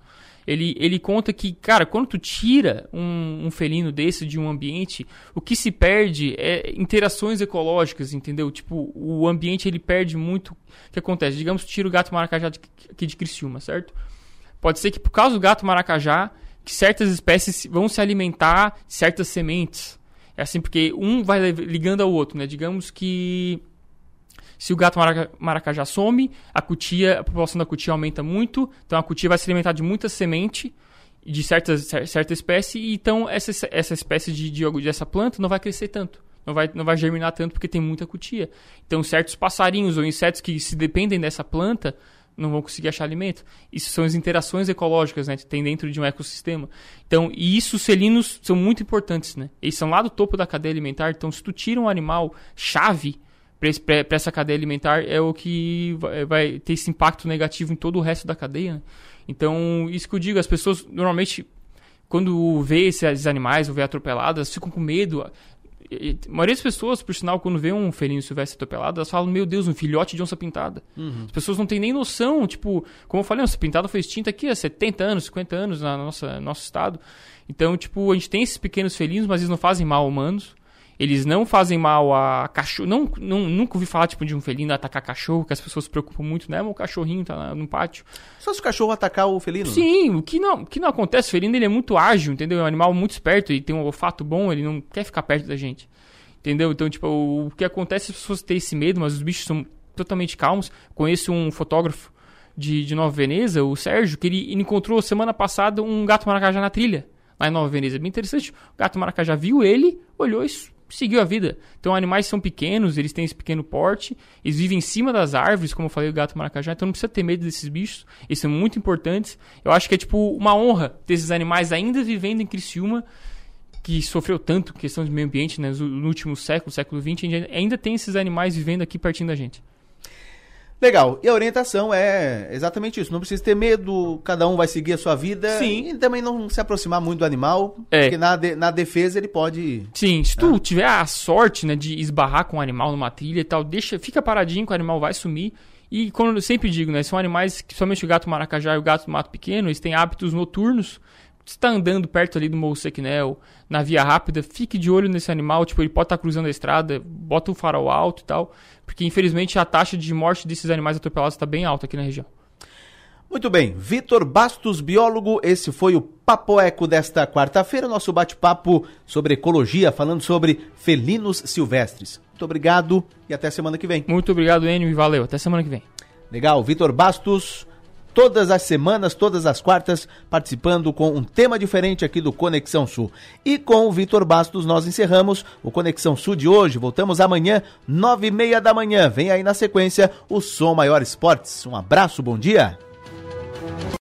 Ele, ele conta que, cara, quando tu tira um, um felino desse de um ambiente, o que se perde é interações ecológicas, entendeu? Tipo, o ambiente ele perde muito. O que acontece? Digamos que tira o gato maracajá de- aqui de Criciúma, certo? Pode ser que por causa do gato maracajá, que certas espécies vão se alimentar de certas sementes. É assim, porque um vai ligando ao outro, né? Digamos que se o gato maraca- maracajá some, a cutia, a população da cutia aumenta muito, então a cutia vai se alimentar de muita semente de certas, cer- certa espécie, e então essa, essa espécie de, de, dessa planta não vai crescer tanto. Não vai, não vai germinar tanto porque tem muita cutia. Então, certos passarinhos ou insetos que se dependem dessa planta não vão conseguir achar alimento. Isso são as interações ecológicas, né, que tem dentro de um ecossistema. Então, e isso os felinos são muito importantes, né? Eles são lá do topo da cadeia alimentar, então se tu tira um animal chave para essa cadeia alimentar é o que vai, vai ter esse impacto negativo em todo o resto da cadeia. né? Então, isso que eu digo, as pessoas normalmente quando vê esses animais ou vê atropeladas, ficam com medo. E- A maioria das pessoas, por sinal, quando vê um felino silvestre atropelado, elas falam, meu Deus, um filhote de onça pintada. Uhum. As pessoas não têm nem noção, tipo, como eu falei, onça pintada foi extinta aqui há 70 anos, 50 anos na nossa nosso estado. Então, tipo, a gente tem esses pequenos felinos, mas eles não fazem mal a humanos. Eles não fazem mal a cachorro. Não, não, nunca ouvi falar, tipo, de um felino atacar cachorro, que as pessoas se preocupam muito, né? O cachorrinho tá no pátio. Só se o cachorro atacar o felino? Sim, o que não, o que não acontece, o felino ele é muito ágil, entendeu? É um animal muito esperto, ele tem um olfato bom, ele não quer ficar perto da gente. Entendeu? Então, tipo, o, o que acontece é as pessoas têm esse medo, mas os bichos são totalmente calmos. Conheço um fotógrafo de, de Nova Veneza, o Sérgio, que ele, ele encontrou semana passada um gato maracajá na trilha, lá em Nova Veneza. Bem interessante. O gato maracajá viu ele, olhou e seguiu a vida. Então, animais são pequenos, eles têm esse pequeno porte, eles vivem em cima das árvores, como eu falei, o gato maracajá, então não precisa ter medo desses bichos, eles são muito importantes. Eu acho que é, tipo, uma honra ter esses animais ainda vivendo em Criciúma, que sofreu tanto questão de meio ambiente né, no último século, século XX, ainda tem esses animais vivendo aqui pertinho da gente. Legal. E a orientação é exatamente isso. Não precisa ter medo, cada um vai seguir a sua vida. Sim. E também não se aproximar muito do animal, É. porque na, de- na defesa ele pode. Sim, se tu tiver a sorte, né, de esbarrar com um animal numa trilha e tal, deixa, fica paradinho que o animal vai sumir. E como eu sempre digo, né, são animais que somente o gato maracajá e o gato do mato pequeno, eles têm hábitos noturnos. Se está andando perto ali do Morro Sequinel, na via rápida, fique de olho nesse animal, tipo, ele pode estar cruzando a estrada, bota um farol alto e tal, porque infelizmente a taxa de morte desses animais atropelados está bem alta aqui na região. Muito bem. Vitor Bastos, biólogo, esse foi o Papo Eco desta quarta-feira, nosso bate-papo sobre ecologia, falando sobre felinos silvestres. Muito obrigado e até semana que vem. Muito obrigado, Enio, e valeu. Até semana que vem. Legal, Vitor Bastos, todas as semanas, todas as quartas, participando com um tema diferente aqui do Conexão Sul. E com o Vitor Bastos nós encerramos o Conexão Sul de hoje. Voltamos amanhã, nove e meia da manhã. Vem aí na sequência o Som Maior Esportes. Um abraço, bom dia.